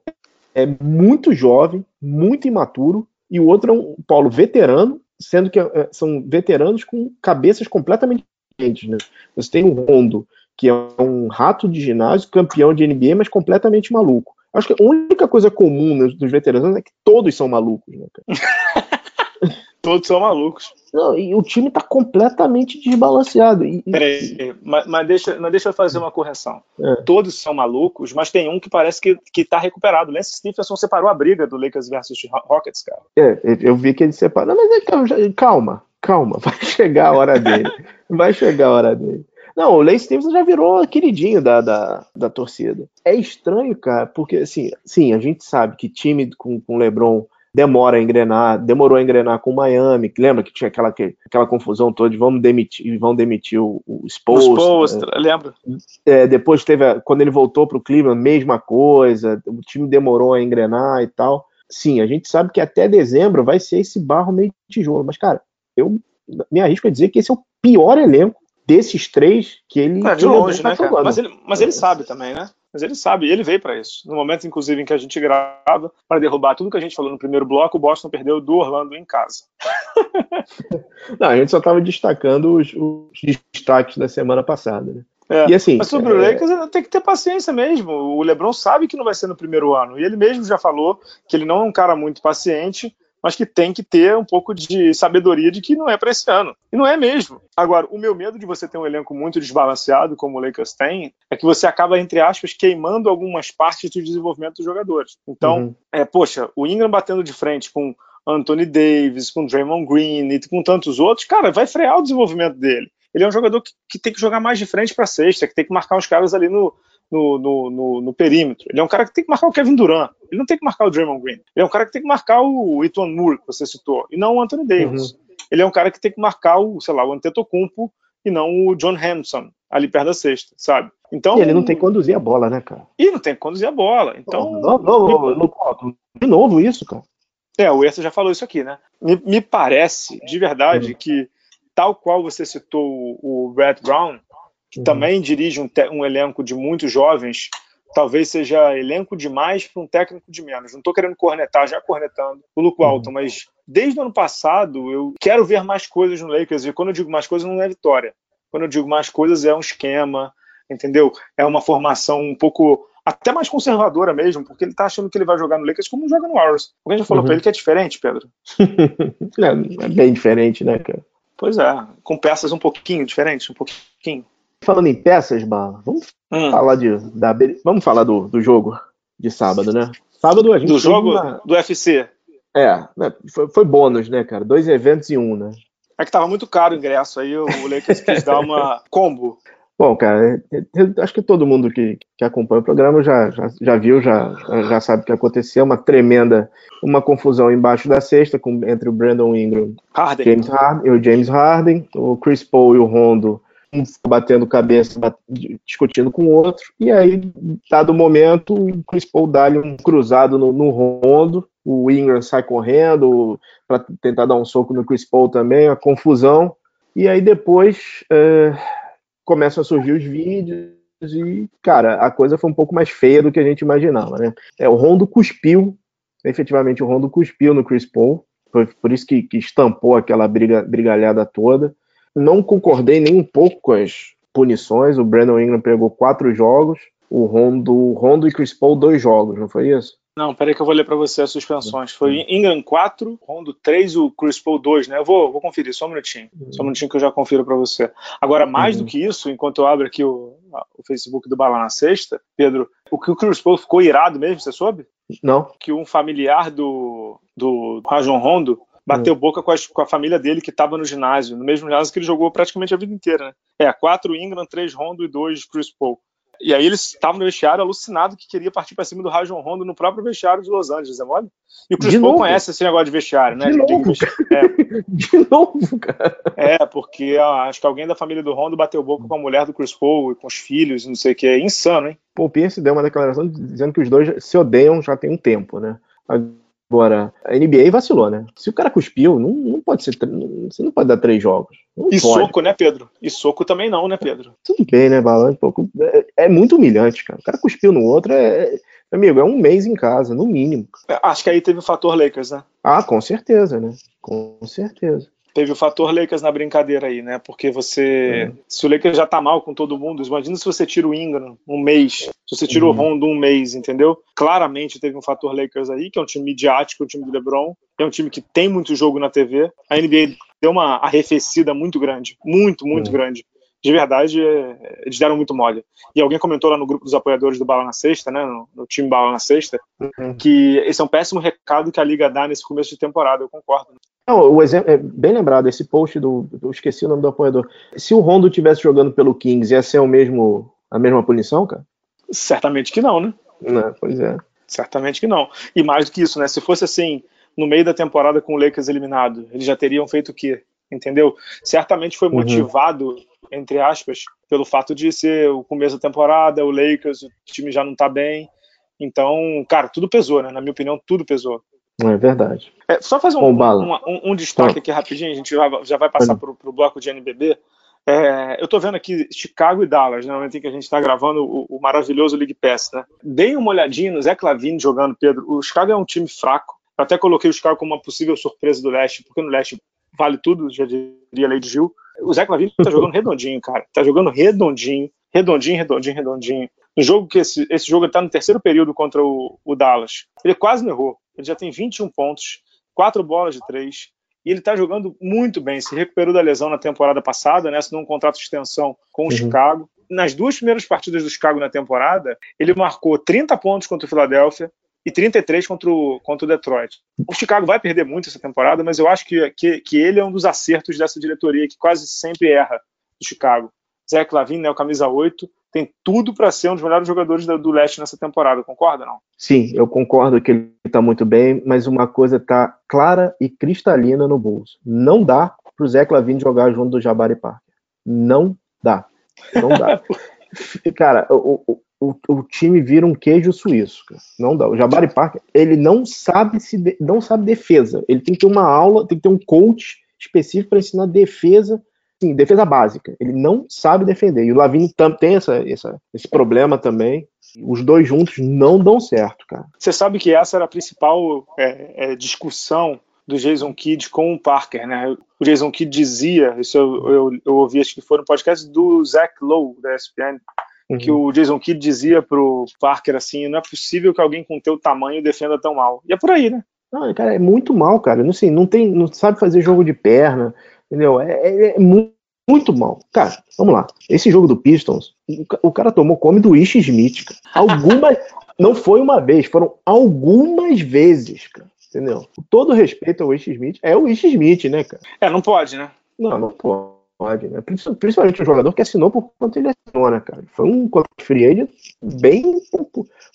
é muito jovem, muito imaturo, e o outro é um polo veterano, sendo que é, são veteranos com cabeças completamente diferentes, né? Você tem o Rondo, que é um rato de ginásio, campeão de NBA, mas completamente maluco. Acho que a única coisa comum dos veteranos é que todos são malucos, né, Todos são malucos. Não, e o time está completamente desbalanceado. E, Peraí, mas, mas, deixa, mas deixa eu fazer uma correção. É. Todos são malucos, mas tem um que parece que, que tá recuperado. Lance Stephenson separou a briga do Lakers versus Rockets, cara. É, eu vi que ele separou. Mas é, calma, calma, vai chegar a hora dele. vai chegar a hora dele. Não, o Lance Stevenson já virou queridinho da, da, da torcida. É estranho, cara, porque assim, sim, a gente sabe que time com, com LeBron demora a engrenar, demorou a engrenar com o Miami, lembra que tinha aquela, aquela confusão toda de vamos demitir, vão demitir o, o Spolstra. né? lembra? É, depois teve, a, quando ele voltou para o Cleveland, mesma coisa, o time demorou a engrenar e tal. Sim, a gente sabe que até dezembro vai ser esse barro meio tijolo, mas cara, eu me arrisco a dizer que esse é o pior elenco desses três que ele. É, de longe, né, cara? Mas ele, mas ele sabe também, né? Mas ele sabe, ele veio para isso. No momento, inclusive, em que a gente grava, para derrubar tudo que a gente falou no primeiro bloco, o Boston perdeu do Orlando em casa. Não, a gente só estava destacando os, os, destaques da semana passada, né? É, e assim, mas sobre é... o Lakers tem que ter paciência mesmo. O LeBron sabe que não vai ser no primeiro ano. E ele mesmo já falou que ele não é um cara muito paciente mas que tem que ter um pouco de sabedoria de que não é para esse ano. E não é mesmo. Agora, o meu medo de você ter um elenco muito desbalanceado, como o Lakers tem, é que você acaba, entre aspas, queimando algumas partes do desenvolvimento dos jogadores. Então, uhum. é, poxa, o Ingram batendo de frente com Anthony Davis, com Draymond Green e com tantos outros, cara, vai frear o desenvolvimento dele. Ele é um jogador que, que tem que jogar mais de frente para sexta, que tem que marcar os caras ali no, no, no, no, no, perímetro. Ele é um cara que tem que marcar o Kevin Durant. Ele não tem que marcar o Draymond Green. Ele é um cara que tem que marcar o Ethan Moore, que você citou, e não o Anthony Davis. Uhum. ele é um cara que tem que marcar o, sei lá, o Antetokounmpo e não o John Hampson ali perto da sexta, sabe? Então, e ele não tem que conduzir a bola, né, cara? E não tem que conduzir a bola. Então, não, não, não, de novo isso, cara. É, o Erça já falou isso aqui, né? Me, me parece, de verdade, uhum. que tal qual você citou o Brad Brown, que uhum. também dirige um, um elenco de muitos jovens, talvez seja elenco demais para um técnico de menos. Não estou querendo cornetar, já cornetando o Luke Walton, uhum. mas desde o ano passado eu quero ver mais coisas no Lakers. E quando eu digo mais coisas, não é vitória. Quando eu digo mais coisas, é um esquema, entendeu? É uma formação um pouco até mais conservadora mesmo, porque ele tá achando que ele vai jogar no Lakers como joga no Warriors. Alguém já falou uhum. para ele que é diferente, Pedro? é, é bem diferente, né, cara? Pois é, com peças um pouquinho diferentes, um pouquinho. Falando em peças, Bala, vamos hum. falar de da, vamos falar do, do jogo de sábado, né? Sábado a gente do jogo uma... do UFC. É, né, foi, foi bônus, né, cara? Dois eventos em um, né? É que tava muito caro o ingresso, aí o Lakers quis dar uma combo. Bom, cara, acho que todo mundo que, que acompanha o programa já, já, já viu, já, já sabe o que aconteceu. Uma tremenda, uma confusão embaixo da cesta com, entre o Brandon Ingram Harden. James Harden, e o James Harden, o Chris Paul e o Rondo um batendo cabeça, discutindo com o outro, e aí, dado o momento, o Chris Paul dá-lhe um cruzado no, no Rondo, o Ingram sai correndo para tentar dar um soco no Chris Paul também, a confusão, e aí depois é, começam a surgir os vídeos e, cara, a coisa foi um pouco mais feia do que a gente imaginava, né? É, o Rondo cuspiu, efetivamente o Rondo cuspiu no Chris Paul, foi por isso que, que estampou aquela briga, brigalhada toda. Não concordei nem um pouco com as punições, o Brandon Ingram pegou quatro jogos, o Rondo, Rondo e Chris Paul dois jogos, não foi isso? Não, peraí que eu vou ler para você as suspensões. Foi Ingram 4, Rondo 3, o Chris Paul 2, né? Eu vou, vou conferir, só um minutinho. Uhum. Só um minutinho que eu já confiro para você. Agora, mais uhum. do que isso, enquanto eu abro aqui o, o Facebook do Bala na Sexta, Pedro, o que o Chris Paul ficou irado mesmo, você soube? Não. Que um familiar do, do Rajon Rondo bateu uhum. boca com a, com a, família dele que estava no ginásio, no mesmo ginásio que ele jogou praticamente a vida inteira, né? É, 4 Ingram, 3 Rondo e 2 Chris Paul. E aí eles estavam no vestiário alucinado que queria partir para cima do Rajon Rondo no próprio vestiário de Los Angeles, é mole? E o Chris Paul conhece esse negócio de vestiário, né? De, novo, é. de novo, cara. É, porque ó, acho que alguém da família do Rondo bateu boca com a mulher do Chris Paul e com os filhos, não sei o que. É insano, hein? Paul Pierce deu uma declaração dizendo que os dois se odeiam já tem um tempo, né? Agora, a NBA vacilou, né? Se o cara cuspiu, não, não pode ser. Você não pode dar três jogos. Não e pode. soco, né, Pedro? E soco também não, né, Pedro? Tudo bem, né, Balan? É, é, muito humilhante, cara. O cara cuspiu no outro, é, é, amigo, é um mês em casa, no mínimo. É, acho que aí teve o fator Lakers, né? Ah, com certeza, né? Com certeza teve o fator Lakers na brincadeira aí, né? Porque você. Uhum. Se o Lakers já tá mal com todo mundo, imagina se você tira o Ingram um mês, se você tira uhum. o Rondo um mês, entendeu? Claramente teve um fator Lakers aí, que é um time midiático, um time do LeBron, é um time que tem muito jogo na TV. A NBA deu uma arrefecida muito grande, muito, muito uhum. grande. De verdade, é, eles deram muito mole. E alguém comentou lá no grupo dos apoiadores do Bala na Sexta, né, no, no time Bala na Sexta, uhum. que esse é um péssimo recado que a Liga dá nesse começo de temporada, eu concordo. Não, o exemplo é bem lembrado esse post do, eu esqueci o nome do apoiador. Se o Rondo tivesse jogando pelo Kings, ia ser o mesmo a mesma punição, cara? Certamente que não, né? Não, pois é. Certamente que não. E mais do que isso, né? Se fosse assim, no meio da temporada com o Lakers eliminado, eles já teriam feito o quê? Entendeu? Certamente foi uhum. motivado, uhum. entre aspas, pelo fato de ser o começo da temporada, o Lakers, o time já não tá bem. Então, cara, tudo pesou, né? Na minha opinião, tudo pesou. É verdade. É, só fazer um, um, um, um destaque aqui rapidinho, a gente já, já vai passar para o bloco de NBB. É, eu estou vendo aqui Chicago e Dallas, né, no momento em que a gente está gravando o, o, maravilhoso League Pass. Né? Deem uma olhadinha no Zé Clavini jogando, Pedro. O Chicago é um time fraco. Eu até coloquei o Chicago como uma possível surpresa do leste, porque no leste vale tudo, já diria Lady Gil. O Zé Clavini está jogando redondinho, cara. Está jogando redondinho, redondinho, redondinho, redondinho. No jogo que esse, esse jogo está no terceiro período contra o, o Dallas. Ele quase não errou. Ele já tem 21 pontos, quatro bolas de três, e ele está jogando muito bem. Se recuperou da lesão na temporada passada, né? Assinou um contrato de extensão com o uhum. Chicago. Nas duas primeiras partidas do Chicago na temporada, ele marcou 30 pontos contra o Philadelphia e 33 contra o, contra o Detroit. O Chicago vai perder muito essa temporada, mas eu acho que, que, que ele é um dos acertos dessa diretoria que quase sempre erra do Chicago. Zé Clavin, né, o camisa 8, tem tudo para ser um dos melhores jogadores do, leste nessa temporada, concorda não? Sim, eu concordo que ele está muito bem, mas uma coisa está clara e cristalina no Bulls. Não dá pro Zé Clavin jogar junto do Jabari Parker. Não dá. Não dá. cara, o, o, o, o, time vira um queijo suíço. Cara. Não dá. O Jabari Parker, ele não sabe se de, não sabe defesa. Ele tem que ter uma aula, tem que ter um coach específico para ensinar defesa, sim, defesa básica. Ele não sabe defender. E o Lavini tem essa, essa, esse problema também. Os dois juntos não dão certo, cara. Você sabe que essa era a principal é, é, discussão do Jason Kidd com o Parker, né? O Jason Kidd dizia, isso eu, eu, eu ouvi, acho que foi no podcast do Zach Lowe, da ESPN, uhum. que o Jason Kidd dizia pro Parker assim, não é possível que alguém com teu tamanho defenda tão mal. E é por aí, né? Não, cara, é muito mal, cara. Não, sei, não, tem, não sabe fazer jogo de perna, entendeu? É, é, é muito, muito mal. Cara, vamos lá. Esse jogo do Pistons, o, cara tomou come do Ish Smith, cara. Algumas, não foi uma vez, foram algumas vezes, cara. Entendeu? Com todo respeito ao Ish Smith, é o Ish Smith, né, cara? É, não pode, né? Não, não pode. Né? Principalmente um jogador que assinou por quanto ele assinou, né, cara? Foi um free agent bem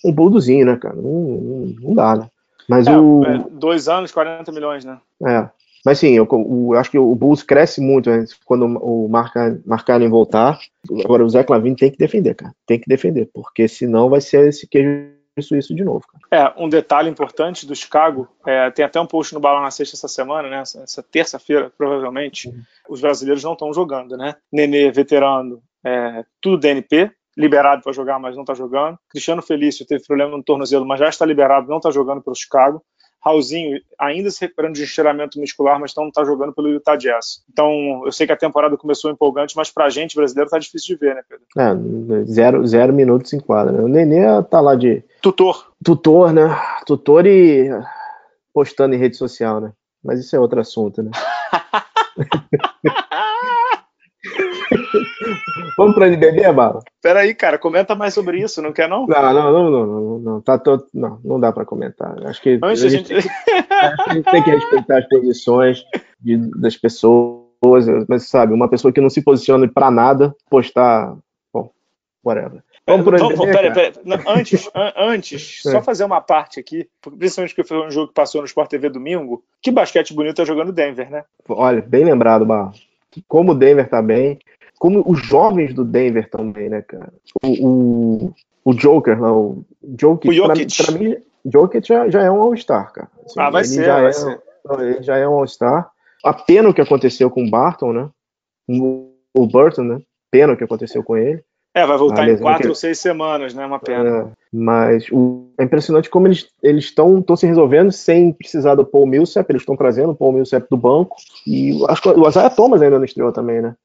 um, buldozinho, né, cara? Não, não, não dá, né? Mas é, o. É, dois anos, 40 milhões, né? É. Mas sim, eu, eu, acho que o Bulls cresce muito né, quando o Marcanen voltar. Agora o Zé Clavin tem que defender, cara. Tem que defender, porque senão vai ser esse queijo suíço de novo. Cara. É, um detalhe importante do Chicago, é, tem até um post no Balão na Sexta essa semana, né? Essa, essa terça-feira, provavelmente, uhum. os brasileiros não estão jogando, né? Nenê, veterano, é, tudo DNP, liberado para jogar, mas não está jogando. Cristiano Felício teve problema no tornozelo, mas já está liberado, não está jogando pelo Chicago. Raulzinho ainda se recuperando de estiramento muscular, mas não está jogando pelo Utah Jazz. Então, eu sei que a temporada começou empolgante, mas para a gente, brasileiro, tá difícil de ver, né, Pedro? É, zero, zero minutos em quadra. Né? O Nenê tá lá de... Tutor. Tutor, né? Tutor e postando em rede social, né? Mas isso é outro assunto, né? Vamos para NBB, Bala? Peraí, cara, comenta mais sobre isso, não quer não? Não, não, não, não, não, não, tá todo, não, não dá para comentar. Acho que Antes a gente... a gente tem que respeitar as posições de, das pessoas, mas sabe, uma pessoa que não se posiciona para nada, postar, bom, whatever. Vamos por NBB, vamos, pera, pera. Não, antes, antes é. só fazer uma parte aqui, principalmente porque foi um jogo que passou no Sport TV domingo. Que basquete bonito tá jogando Denver, né? Olha, bem lembrado, Barro. Como o Denver tá bem, como os jovens do Denver também, né, cara? O, o, o Joker, não, o Jokic, o Jokic. Pra, pra mim, Jokic já, já é um All-Star, cara. Assim, ah, vai ser, já vai é, ser. Ele já é um All-Star. A pena o que aconteceu com o Barton, né? O, o Burton, né? Pena o que aconteceu com ele. É, vai voltar em quatro que... ou seis semanas, né? Uma pena. É, mas o... é impressionante como eles estão se resolvendo sem precisar do Paul Millsap. Eles estão trazendo o Paul Millsap do banco. E acho que o Isaiah Thomas ainda não estreou também, né?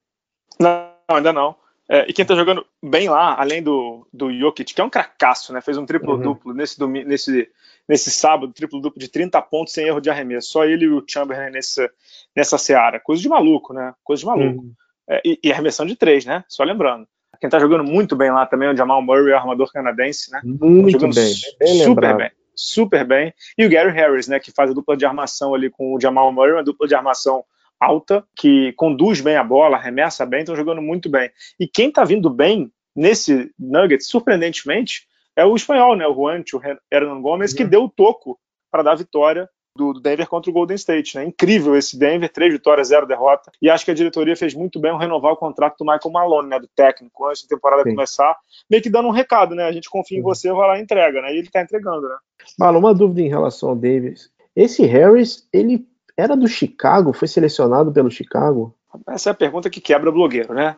Não, ainda não. É, e quem tá jogando bem lá, além do, do Jokic, que é um cracaço, né? Fez um triplo-duplo uhum. nesse, nesse, nesse sábado, triplo-duplo de 30 pontos sem erro de arremesso. Só ele e o Chamberlain nessa, nessa seara. Coisa de maluco, né? Coisa de maluco. Uhum. É, e, e arremessão de três, né? Só lembrando. Quem tá jogando muito bem lá também é o Jamal Murray, o armador canadense, né? Muito jogando bem, bem super lembrado. bem. Super bem. E o Gary Harris, né? Que faz a dupla de armação ali com o Jamal Murray, uma dupla de armação alta, que conduz bem a bola, arremessa bem, estão jogando muito bem. E quem está vindo bem nesse Nuggets, surpreendentemente, é o espanhol, né, o Juancho Hernan Gomes, uhum. que deu o toco para dar a vitória do Denver contra o Golden State. Né? Incrível esse Denver, três vitórias, zero derrota. E acho que a diretoria fez muito bem ao renovar o contrato do Michael Malone, né, do técnico, antes da temporada Sim. começar, meio que dando um recado, né? A gente confia em você, vai lá e entrega, né? E ele está entregando, né? Malo, uma dúvida em relação ao Davis. Esse Harris, ele era do Chicago? Foi selecionado pelo Chicago? Essa é a pergunta que quebra o blogueiro, né?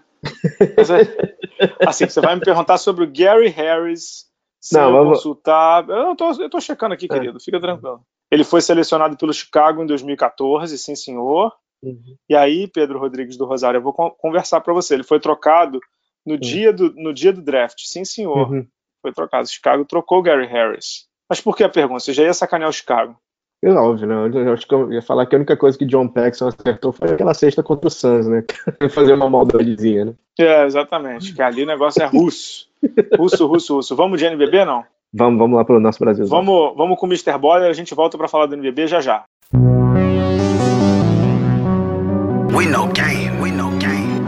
É, assim, você vai me perguntar sobre o Gary Harris, se não, eu vamos... consultar. Eu tô, eu tô checando aqui, é. querido, fica tranquilo. Ele foi selecionado pelo Chicago em 2014, sim, senhor. Uhum. E aí, Pedro Rodrigues do Rosário, eu vou conversar para você. Ele foi trocado no, uhum. dia, do, no dia do draft, sim, senhor. Uhum. Foi trocado. Chicago trocou Gary Harris. Mas por que a pergunta? Você já ia sacanear o Chicago? É óbvio, né? Eu acho que eu ia falar que a única coisa que John Paxson acertou foi aquela sexta contra o Suns, né? Fazer uma maldadezinha, né? É, exatamente. Que ali o negócio é russo. Russo, russo, russo. Vamos de NBB, não? Vamos, vamos lá para o nosso Brasil. Vamos, vamos com o Mr. Boller, a gente volta para falar do NBB já já. We know game, we know game.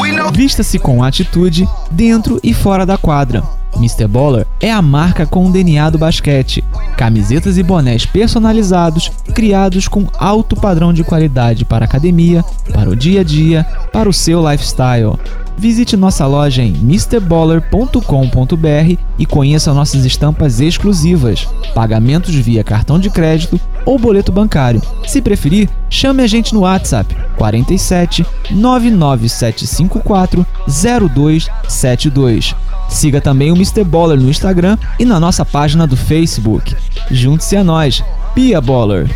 We know... Vista-se com atitude dentro e fora da quadra Mr. Baller é a marca com o DNA do basquete. Camisetas e bonés personalizados, criados com alto padrão de qualidade para a academia, para o dia a dia, para o seu lifestyle. Visite nossa loja em mrballer.com.br e conheça nossas estampas exclusivas, pagamentos via cartão de crédito ou boleto bancário. Se preferir, chame a gente no WhatsApp 47 99754 0272. Siga também o Mr. Baller no Instagram e na nossa página do Facebook. Junte-se a nós, Pia Baller.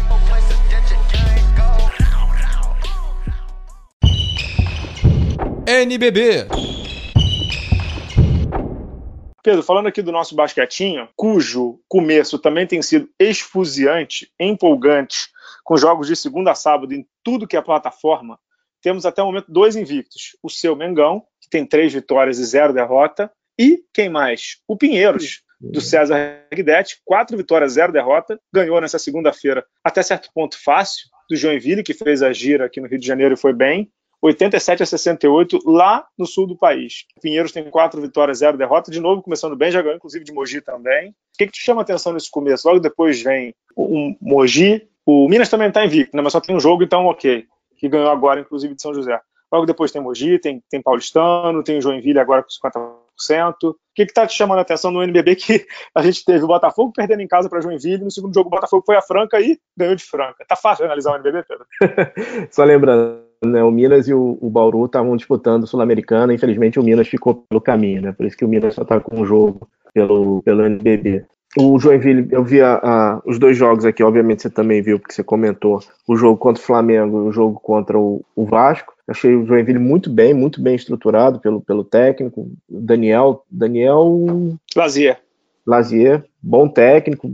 NBB. Pedro, falando aqui do nosso basquetinho, cujo começo também tem sido esfuziante, empolgante, com jogos de segunda a sábado em tudo que é plataforma, temos até o momento dois invictos. O seu Mengão, que tem três vitórias e zero derrota, e quem mais? O Pinheiros, do César Guidetti, quatro vitórias, zero derrota, ganhou nessa segunda-feira até certo ponto fácil, do Joinville, que fez a gira aqui no Rio de Janeiro e foi bem, 87 a 68, lá no sul do país. Pinheiros tem quatro vitórias, zero derrota, de novo começando bem, já ganhou inclusive de Mogi também. O que, que te chama a atenção nesse começo? Logo depois vem o Mogi, o Minas também está invicto, né, mas só tem um jogo, então ok, que ganhou agora inclusive de São José. Logo depois tem Mogi, tem, tem Paulistano, tem Joinville agora com 50%. O que está te chamando a atenção no NBB que a gente teve o Botafogo perdendo em casa para Joinville, no segundo jogo o Botafogo foi a Franca e ganhou de Franca. Tá fácil analisar o NBB, Pedro? Só lembrando, né, o Minas e o, o Bauru estavam disputando Sul-Americana, infelizmente o Minas ficou pelo caminho, né? Por isso que o Minas só está com um jogo pelo, pelo NBB. O Joinville, eu vi a, a, os dois jogos aqui, obviamente você também viu, porque você comentou o jogo contra o Flamengo e o jogo contra o, o Vasco. Achei o Joinville muito bem, muito bem estruturado pelo, pelo técnico. Daniel. Daniel. Lazier. Lazier, bom técnico,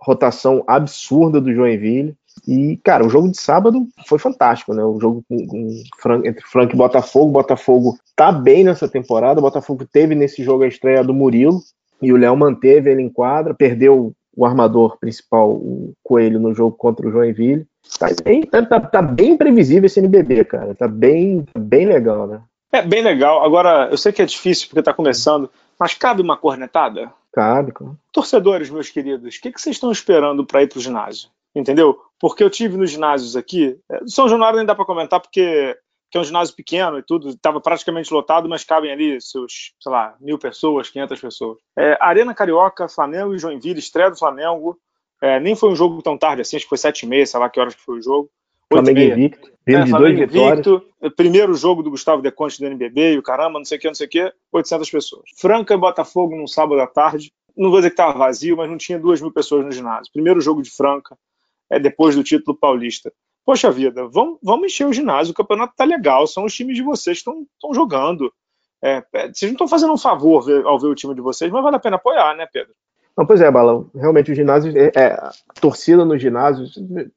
rotação absurda do Joinville. E, cara, o jogo de sábado foi fantástico, né? O jogo com, com Frank, entre Frank e Botafogo. Botafogo tá bem nessa temporada. O Botafogo teve nesse jogo a estreia do Murilo e o Léo manteve ele em quadra, perdeu o armador principal, o Coelho, no jogo contra o Joinville. Tá bem, tá, tá, tá bem previsível esse NBB, cara. Tá bem, bem legal, né? É bem legal. Agora, eu sei que é difícil porque tá começando, mas cabe uma cornetada? Cabe, cara. Torcedores, meus queridos, o que, que vocês estão esperando para ir pro ginásio? Entendeu? Porque eu tive nos ginásios aqui. É, São Januário nem dá para comentar porque que é um ginásio pequeno e tudo, estava praticamente lotado, mas cabem ali seus, sei lá, mil pessoas, 500 pessoas. É, Arena Carioca, Flamengo e Joinville, estreia do Flamengo. É, nem foi um jogo tão tarde assim, acho que foi sete e meia, sei lá que horas que foi o jogo. Flamengo invicto, é, de Flamengo dois invicto, primeiro jogo do Gustavo Deconte do NBB e o caramba, não sei o que, não sei o que, 800 pessoas. Franca e Botafogo num sábado à tarde, não vou dizer que estava vazio, mas não tinha duas mil pessoas no ginásio. Primeiro jogo de Franca, é depois do título paulista poxa vida, vamos, vamos encher o ginásio, o campeonato tá legal, são os times de vocês que estão jogando. É, é, vocês não estão fazendo um favor ao ver o time de vocês, mas vale a pena apoiar, né, Pedro? Não, pois é, Bala, realmente o ginásio, é, é, torcida no ginásio,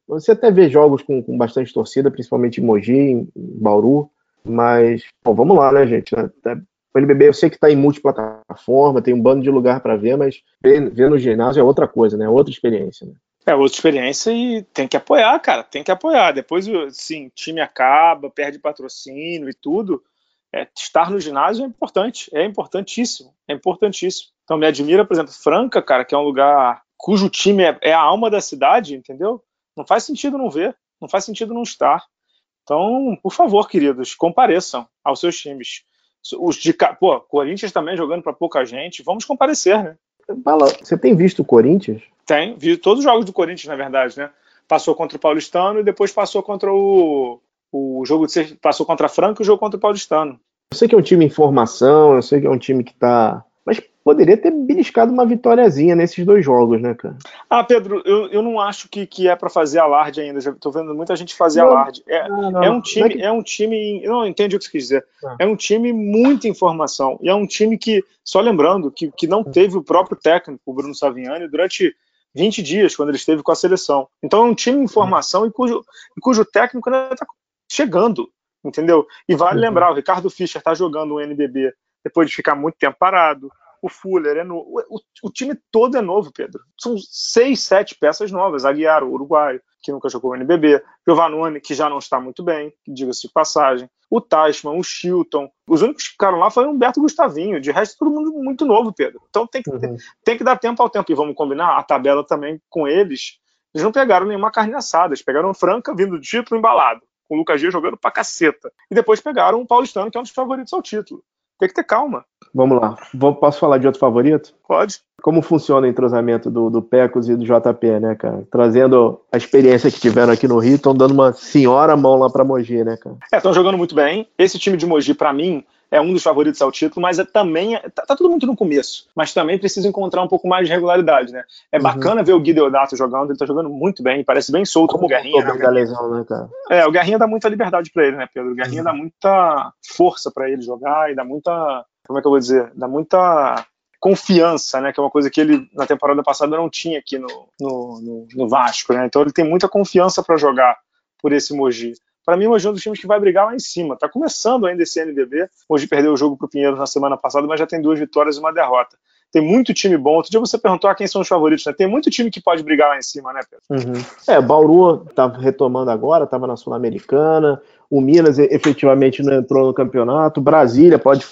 você até vê jogos com, com bastante torcida, principalmente em Mogi, em Bauru, mas, bom, vamos lá, né, gente? É, é, o NBB eu sei que está em multiplataforma, tem um bando de lugar para ver, mas ver, ver, no ginásio é outra coisa, né? Outra experiência. Né? É outra experiência e tem que apoiar, cara, tem que apoiar. Depois, sim, time acaba, perde patrocínio e tudo. É, estar no ginásio é importante, é importantíssimo, é importantíssimo. Então me admira, por exemplo, Franca, cara, que é um lugar cujo time é, é a alma da cidade, entendeu? Não faz sentido não ver, não faz sentido não estar. Então, por favor, queridos, compareçam aos seus times. Os de, pô, Corinthians também jogando para pouca gente, vamos comparecer, né? Bala, você tem visto o Corinthians? Tem, vi todos os jogos do Corinthians, na verdade, né? Passou contra o Paulistano e depois passou contra o, o jogo de passou contra a Franca e o jogo contra o Paulistano. Eu sei que é um time em formação, eu sei que é um time que tá. Mas poderia ter beliscado uma vitóriazinha nesses dois jogos, né, cara? Ah, Pedro, eu, eu não acho que, que é para fazer alarde ainda. Já tô vendo muita gente fazer não, alarde. É, não, não, é um time, é, que... é, um time. Não, entendi o que você quis dizer. Ah. É um time muito informação. E é um time que, só lembrando, que, que não teve o próprio técnico, o Bruno Saviani, durante 20 dias, quando ele esteve com a seleção. Então é um time em formação e cujo, e cujo técnico ainda está chegando, entendeu? E vale uhum. lembrar, o Ricardo Fischer está jogando o NBB depois de ficar muito tempo parado. O Fuller é novo. O, o, time todo é novo, Pedro. São seis, sete peças novas. Aguiar, o uruguaio. que nunca jogou o NBB, Giovanni, que já não está muito bem, diga-se de passagem, o Teichmann, o Chilton. Os únicos que ficaram lá foi o Humberto Gustavinho, de resto todo mundo muito novo, Pedro. Então tem que, uhum. tem que dar tempo ao tempo. E vamos combinar a tabela também com eles. Eles não pegaram nenhuma carne assada, eles pegaram Franca vindo do título embalado, com o Lucas G jogando pra caceta. E depois pegaram o Paulistano, que é um dos favoritos ao título. Tem que ter calma. Vamos lá. Vou, posso falar de outro favorito? Pode. Como funciona o entrosamento do, do Pecos e do JP, né, cara? Trazendo a experiência que tiveram aqui no Rio, estão dando uma senhora mão lá pra Mogi, né, cara? É, estão jogando muito bem. Esse time de Mogi, para mim, é um dos favoritos ao título, mas é também. Tá, tá, tudo muito no começo, mas também precisa encontrar um pouco mais de regularidade, né? É uhum. bacana ver o Gui Deodato jogando, ele tá jogando muito bem, parece bem solto como o Guerrinha. Né? lesão, né, cara? É, o Guerrinha dá muita liberdade para ele, né, Pedro? O Guerrinha uhum. dá muita força para ele jogar e dá muita. Como é que eu vou dizer? Dá muita confiança, né? Que é uma coisa que ele na temporada passada não tinha aqui no, no, no, no Vasco, né? Então ele tem muita confiança para jogar por esse Mogi. Para mim, hoje é um dos times que vai brigar lá em cima. Tá começando ainda esse NBB. Hoje perdeu o jogo para o Pinheiro na semana passada, mas já tem duas vitórias e uma derrota. Tem muito time bom. Outro dia você perguntou a quem são os favoritos, né? Tem muito time que pode brigar lá em cima, né, Pedro? Uhum. É, Bauru tá retomando agora, estava na Sul-Americana o Minas efetivamente não entrou no campeonato, Brasília pode,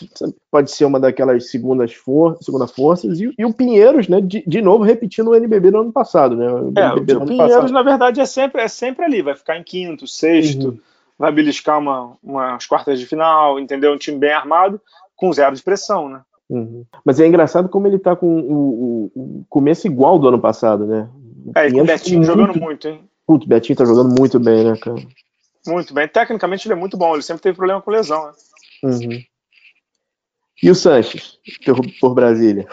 pode ser uma daquelas segundas for, segunda forças, e, e, o Pinheiros, né, de, de, novo repetindo o NBB do ano passado, né? O, é, o Pinheiros, passado. na verdade, é sempre, é sempre ali, vai ficar em quinto, sexto, uhum. vai beliscar uma, umas quartas de final, entendeu? Um time bem armado, com zero de pressão, né? Uhum. Mas é engraçado como ele tá com o, o, começo igual do ano passado, né? É, e o Betinho jogando muito, muito hein? Putz, o Betinho tá jogando muito bem, né, cara? Muito bem. Tecnicamente ele é muito bom, ele sempre teve problema com lesão, né? Uhum. E o Sanches, por, por Brasília?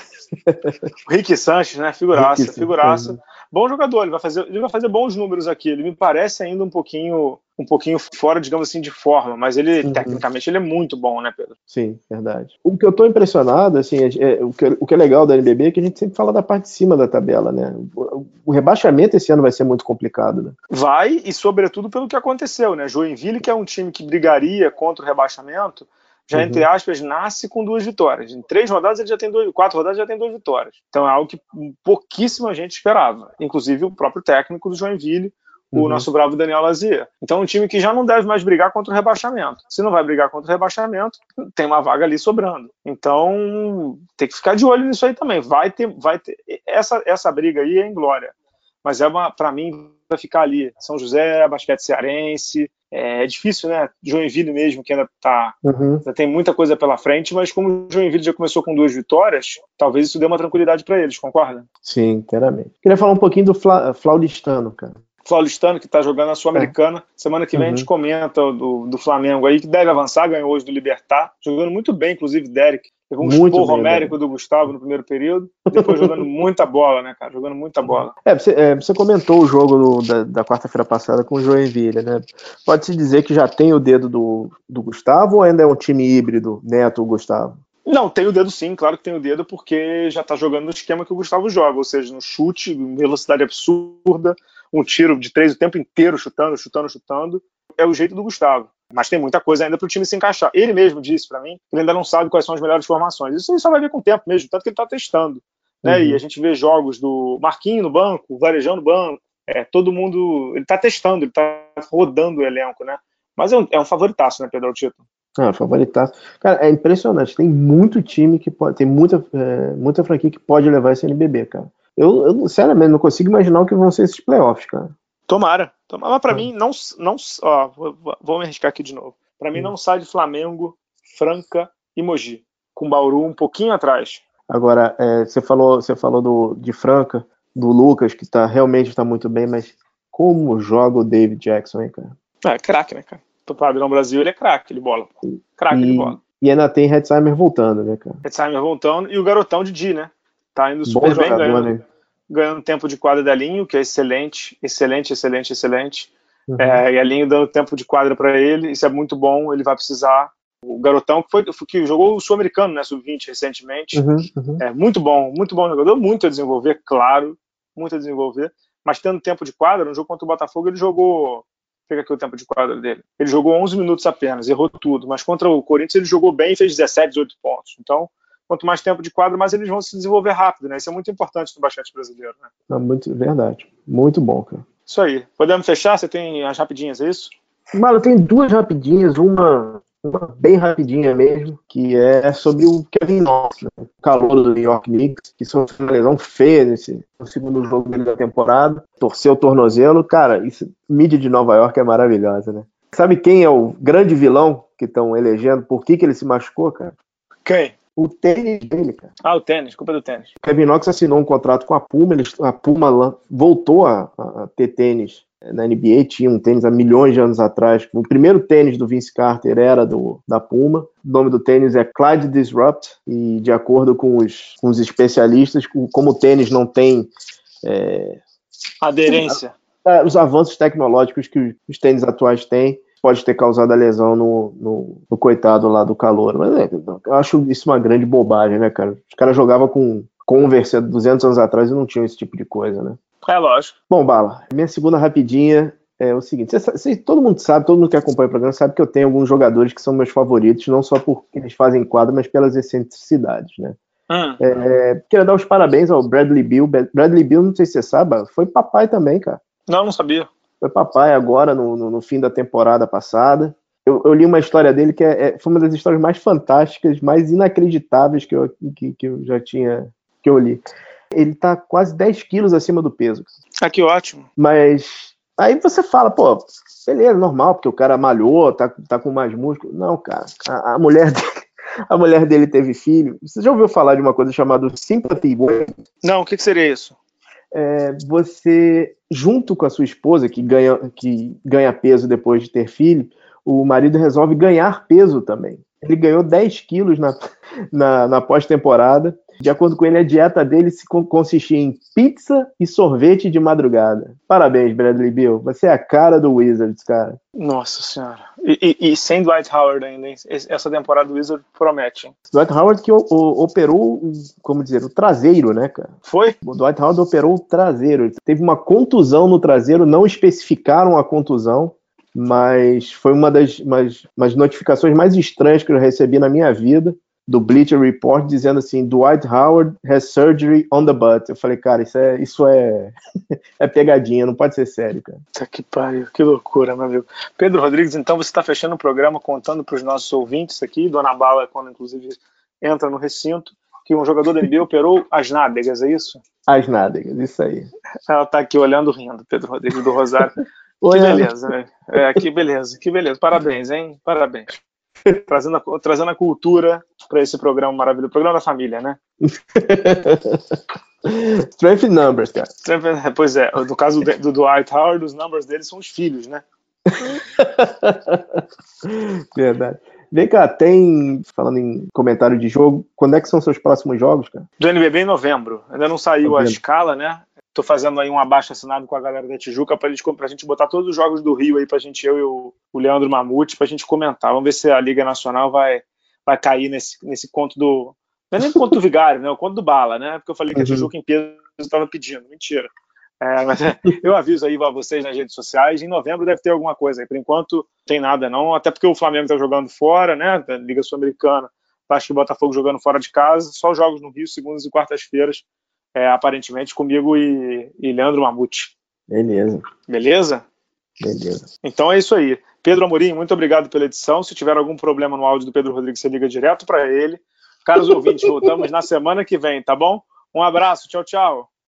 o Rick Sanches, né? Figuraça, Rick, figuraça. Uhum. Bom jogador, ele vai, fazer, ele vai fazer bons números aqui. Ele me parece ainda um pouquinho um pouquinho fora, digamos assim, de forma, mas ele, uhum. tecnicamente, ele é muito bom, né, Pedro? Sim, verdade. O que eu tô impressionado, assim, é, é, o, que, o que é legal da NBB é que a gente sempre fala da parte de cima da tabela, né? O, o rebaixamento esse ano vai ser muito complicado, né? Vai, e sobretudo pelo que aconteceu, né? Joinville, que é um time que brigaria contra o rebaixamento, já, uhum. entre aspas, nasce com duas vitórias. Em três rodadas ele já tem duas, quatro rodadas já tem duas vitórias. Então é algo que pouquíssima gente esperava, inclusive o próprio técnico do Joinville, o uhum. nosso bravo Daniel Lazier. Então, é um time que já não deve mais brigar contra o rebaixamento. Se não vai brigar contra o rebaixamento, tem uma vaga ali sobrando. Então, tem que ficar de olho nisso aí também. Vai ter, vai ter essa essa briga aí é em glória. Mas é uma, para mim, vai ficar ali. São José, Basquete Cearense. É, é difícil, né? Joinville mesmo, que ainda tá. Uhum. Ainda tem muita coisa pela frente, mas como o Joinville já começou com duas vitórias, talvez isso dê uma tranquilidade para eles, concorda? Sim, inteiramente. Queria falar um pouquinho do Fla Flaudistano, cara. Flaulistano, que está jogando na Sul-Americana. É. Semana que vem uhum. a gente uhum. comenta do, do Flamengo aí, que deve avançar, ganhou hoje do Libertar, jogando muito bem, inclusive, Derek. Pegou um muito esporro homérico do Gustavo no primeiro período, depois jogando muita bola, né, cara? Jogando muita bola. É, você, é, você comentou o jogo da, da quarta-feira passada com o Joinville, né? Pode-se dizer que já tem o dedo do, do Gustavo ou ainda é um time híbrido, Neto Gustavo? Não, tem o dedo sim, claro que tem o dedo, porque já tá jogando no esquema que o Gustavo joga, ou seja, no chute, velocidade absurda, um tiro de três o tempo inteiro, chutando, chutando, chutando. É o jeito do Gustavo. Mas tem muita coisa ainda para o time se encaixar. Ele mesmo disse para mim que ele ainda não sabe quais são as melhores formações. Isso aí só vai ver com o tempo mesmo, tanto que ele está testando. Né? Uhum. E a gente vê jogos do Marquinho no banco, o Varejão no banco, é, todo mundo. Ele está testando, ele está rodando o elenco, né? Mas é um, é um favoritaço, né, Pedro, o título. Ah, favoritaço. Cara, é impressionante. Tem muito time que pode. Tem muita, é, muita franquia que pode levar esse NBB, cara. Eu, eu, sinceramente, não consigo imaginar o que vão ser esses playoffs, cara. Tomara. Tomara. Mas pra ah. mim, não. não ó, vou, vou me arriscar aqui de novo. Pra mim, hum. não sai de Flamengo, Franca e Mogi. Com Bauru um pouquinho atrás. Agora, é, você falou, você falou do, de Franca, do Lucas, que tá, realmente está muito bem, mas como joga o David Jackson, hein, cara? É, craque, né, cara? Padrão Brasil, ele é craque de bola. Craque de bola. E ainda tem Hetzheimer voltando, né, cara? Hetzheimer voltando e o garotão de Di, né? Tá indo super Bom bem, jogador, ganhando, né? ganhando tempo de quadra da Linho, que é excelente, excelente, excelente, excelente. Uhum. É, e a Linho dando tempo de quadra para ele, isso é muito bom, ele vai precisar. O garotão que, foi, que jogou o Sul-Americano, né, sub-20 recentemente, uhum, uhum. é muito bom, muito bom jogador, muito a desenvolver, claro, muito a desenvolver, mas tendo tempo de quadra, no jogo contra o Botafogo ele jogou pega aqui o tempo de quadra dele. Ele jogou 11 minutos apenas, errou tudo, mas contra o Corinthians ele jogou bem e fez 17, 18 pontos. Então, quanto mais tempo de quadro, mais eles vão se desenvolver rápido, né? Isso é muito importante no basquete brasileiro, né? muito verdade. Muito bom, cara. Isso aí. Podemos fechar? Você tem as rapidinhas, é isso? Mano, tem duas rapidinhas, uma, uma bem rapidinha mesmo, que é sobre o Kevin Knox, né? o calor do New York Knicks, que sofreu uma lesão feia nesse, no segundo jogo dele da temporada, torceu o tornozelo. Cara, isso, mídia de Nova York é maravilhosa, né? Sabe quem é o grande vilão que estão elegendo? Por que, que ele se machucou, cara? Quem? O tênis dele, cara. Ah, o tênis, culpa do tênis. Kevin Knox assinou um contrato com a Puma, ele, a Puma voltou a, a, ter tênis na NBA, tinha um tênis há milhões de anos atrás. O primeiro tênis do Vince Carter era do, da Puma. O nome do tênis é Clyde Disrupt, e de acordo com os, com os especialistas, como o tênis não tem. É, Aderência. os avanços tecnológicos que os tênis atuais têm, pode ter causado a lesão no, no, no coitado lá do calor. Mas é, eu acho isso uma grande bobagem, né, cara? Os caras jogavam com Converse 200 anos atrás e não tinham esse tipo de coisa, né? É lógico. Bom, Bala, minha segunda rapidinha é o seguinte: cê, cê, todo mundo sabe, todo mundo que acompanha o programa sabe que eu tenho alguns jogadores que são meus favoritos, não só porque eles fazem quadro, mas pelas excentricidades, né? Hum. É, queria dar os parabéns ao Bradley Bill. Bradley Bill, não sei se você sabe, foi papai também, cara. Não, não sabia foi papai agora, no, no, no fim da temporada passada. Eu, eu, li uma história dele que é, é, foi uma das histórias mais fantásticas, mais inacreditáveis que eu, que, que eu já tinha, que eu li. Ele tá quase 10 quilos acima do peso. Ah, que ótimo. Mas aí você fala, pô, beleza, normal, porque o cara malhou, tá, tá com mais músculo. Não, cara, a, a mulher dele, a mulher dele teve filho. Você já ouviu falar de uma coisa chamada sympathy wave? Não, o que, que seria isso? É, você junto com a sua esposa, que ganha, que ganha peso depois de ter filho, o marido resolve ganhar peso também. Ele ganhou 10 quilos na, na, na pós-temporada. De acordo com ele, a dieta dele se consistia em pizza e sorvete de madrugada. Parabéns, Bradley Bill. Você é a cara do Wizards, cara. Nossa senhora. E, e, e sem Dwight Howard ainda, hein? Essa temporada do Wizards promete. Hein? Dwight Howard que o, o, operou, como dizer, o traseiro, né, cara? Foi? O Dwight Howard operou o traseiro. Ele teve uma contusão no traseiro, não especificaram a contusão mas foi uma das umas notificações mais estranhas que eu recebi na minha vida do Bleacher Report dizendo assim, Dwight Howard has surgery on the butt. Eu falei, cara, isso é, isso é, é pegadinha, não pode ser sério, cara. Tá que pariu, que loucura, meu amigo. Pedro Rodrigues, então você está fechando o programa contando para os nossos ouvintes aqui, Dona Bala, quando inclusive entra no recinto, que um jogador da NBA operou as nádegas, é isso? As nádegas, isso aí. Ela tá aqui olhando rindo, Pedro Rodrigues do Rosário. que beleza, né? É, que beleza, que beleza. Parabéns, hein? Parabéns. trazendo, a, trazendo a cultura para esse programa maravilhoso, programa da família, né? Strength numbers, cara. Pois é, no caso do, do Dwight Howard, os numbers dele são os filhos, né? Verdade. Vem cá, tem, falando em comentário de jogo, quando é que são seus próximos jogos, cara? Do NBB em novembro. Ainda não saiu novembro. a escala, né? Tô fazendo aí um abaixo assinado com a galera da Tijuca para a gente botar todos os jogos do Rio aí para a gente, eu e o, o Leandro Mamute, para a gente comentar. Vamos ver se a Liga Nacional vai, vai cair nesse, nesse conto do. Não é nem conto do Vigário, né? É o conto do Bala, né? Porque eu falei que a uhum. Tijuca em peso estava pedindo. Mentira. É, mas é, eu aviso aí a vocês nas redes sociais. Em novembro deve ter alguma coisa aí. Por enquanto, tem nada não. Até porque o Flamengo está jogando fora, né? Da Liga Sul-Americana. Acho que o Botafogo jogando fora de casa. Só jogos no Rio, segundas e quartas-feiras é, aparentemente comigo e, e Leandro Mamute. Beleza. Beleza? Beleza. Então é isso aí. Pedro Amorim, muito obrigado pela edição. Se tiver algum problema no áudio do Pedro Rodrigues, você liga direto para ele. Caros ouvintes, voltamos na semana que vem, tá bom? Um abraço, tchau, tchau.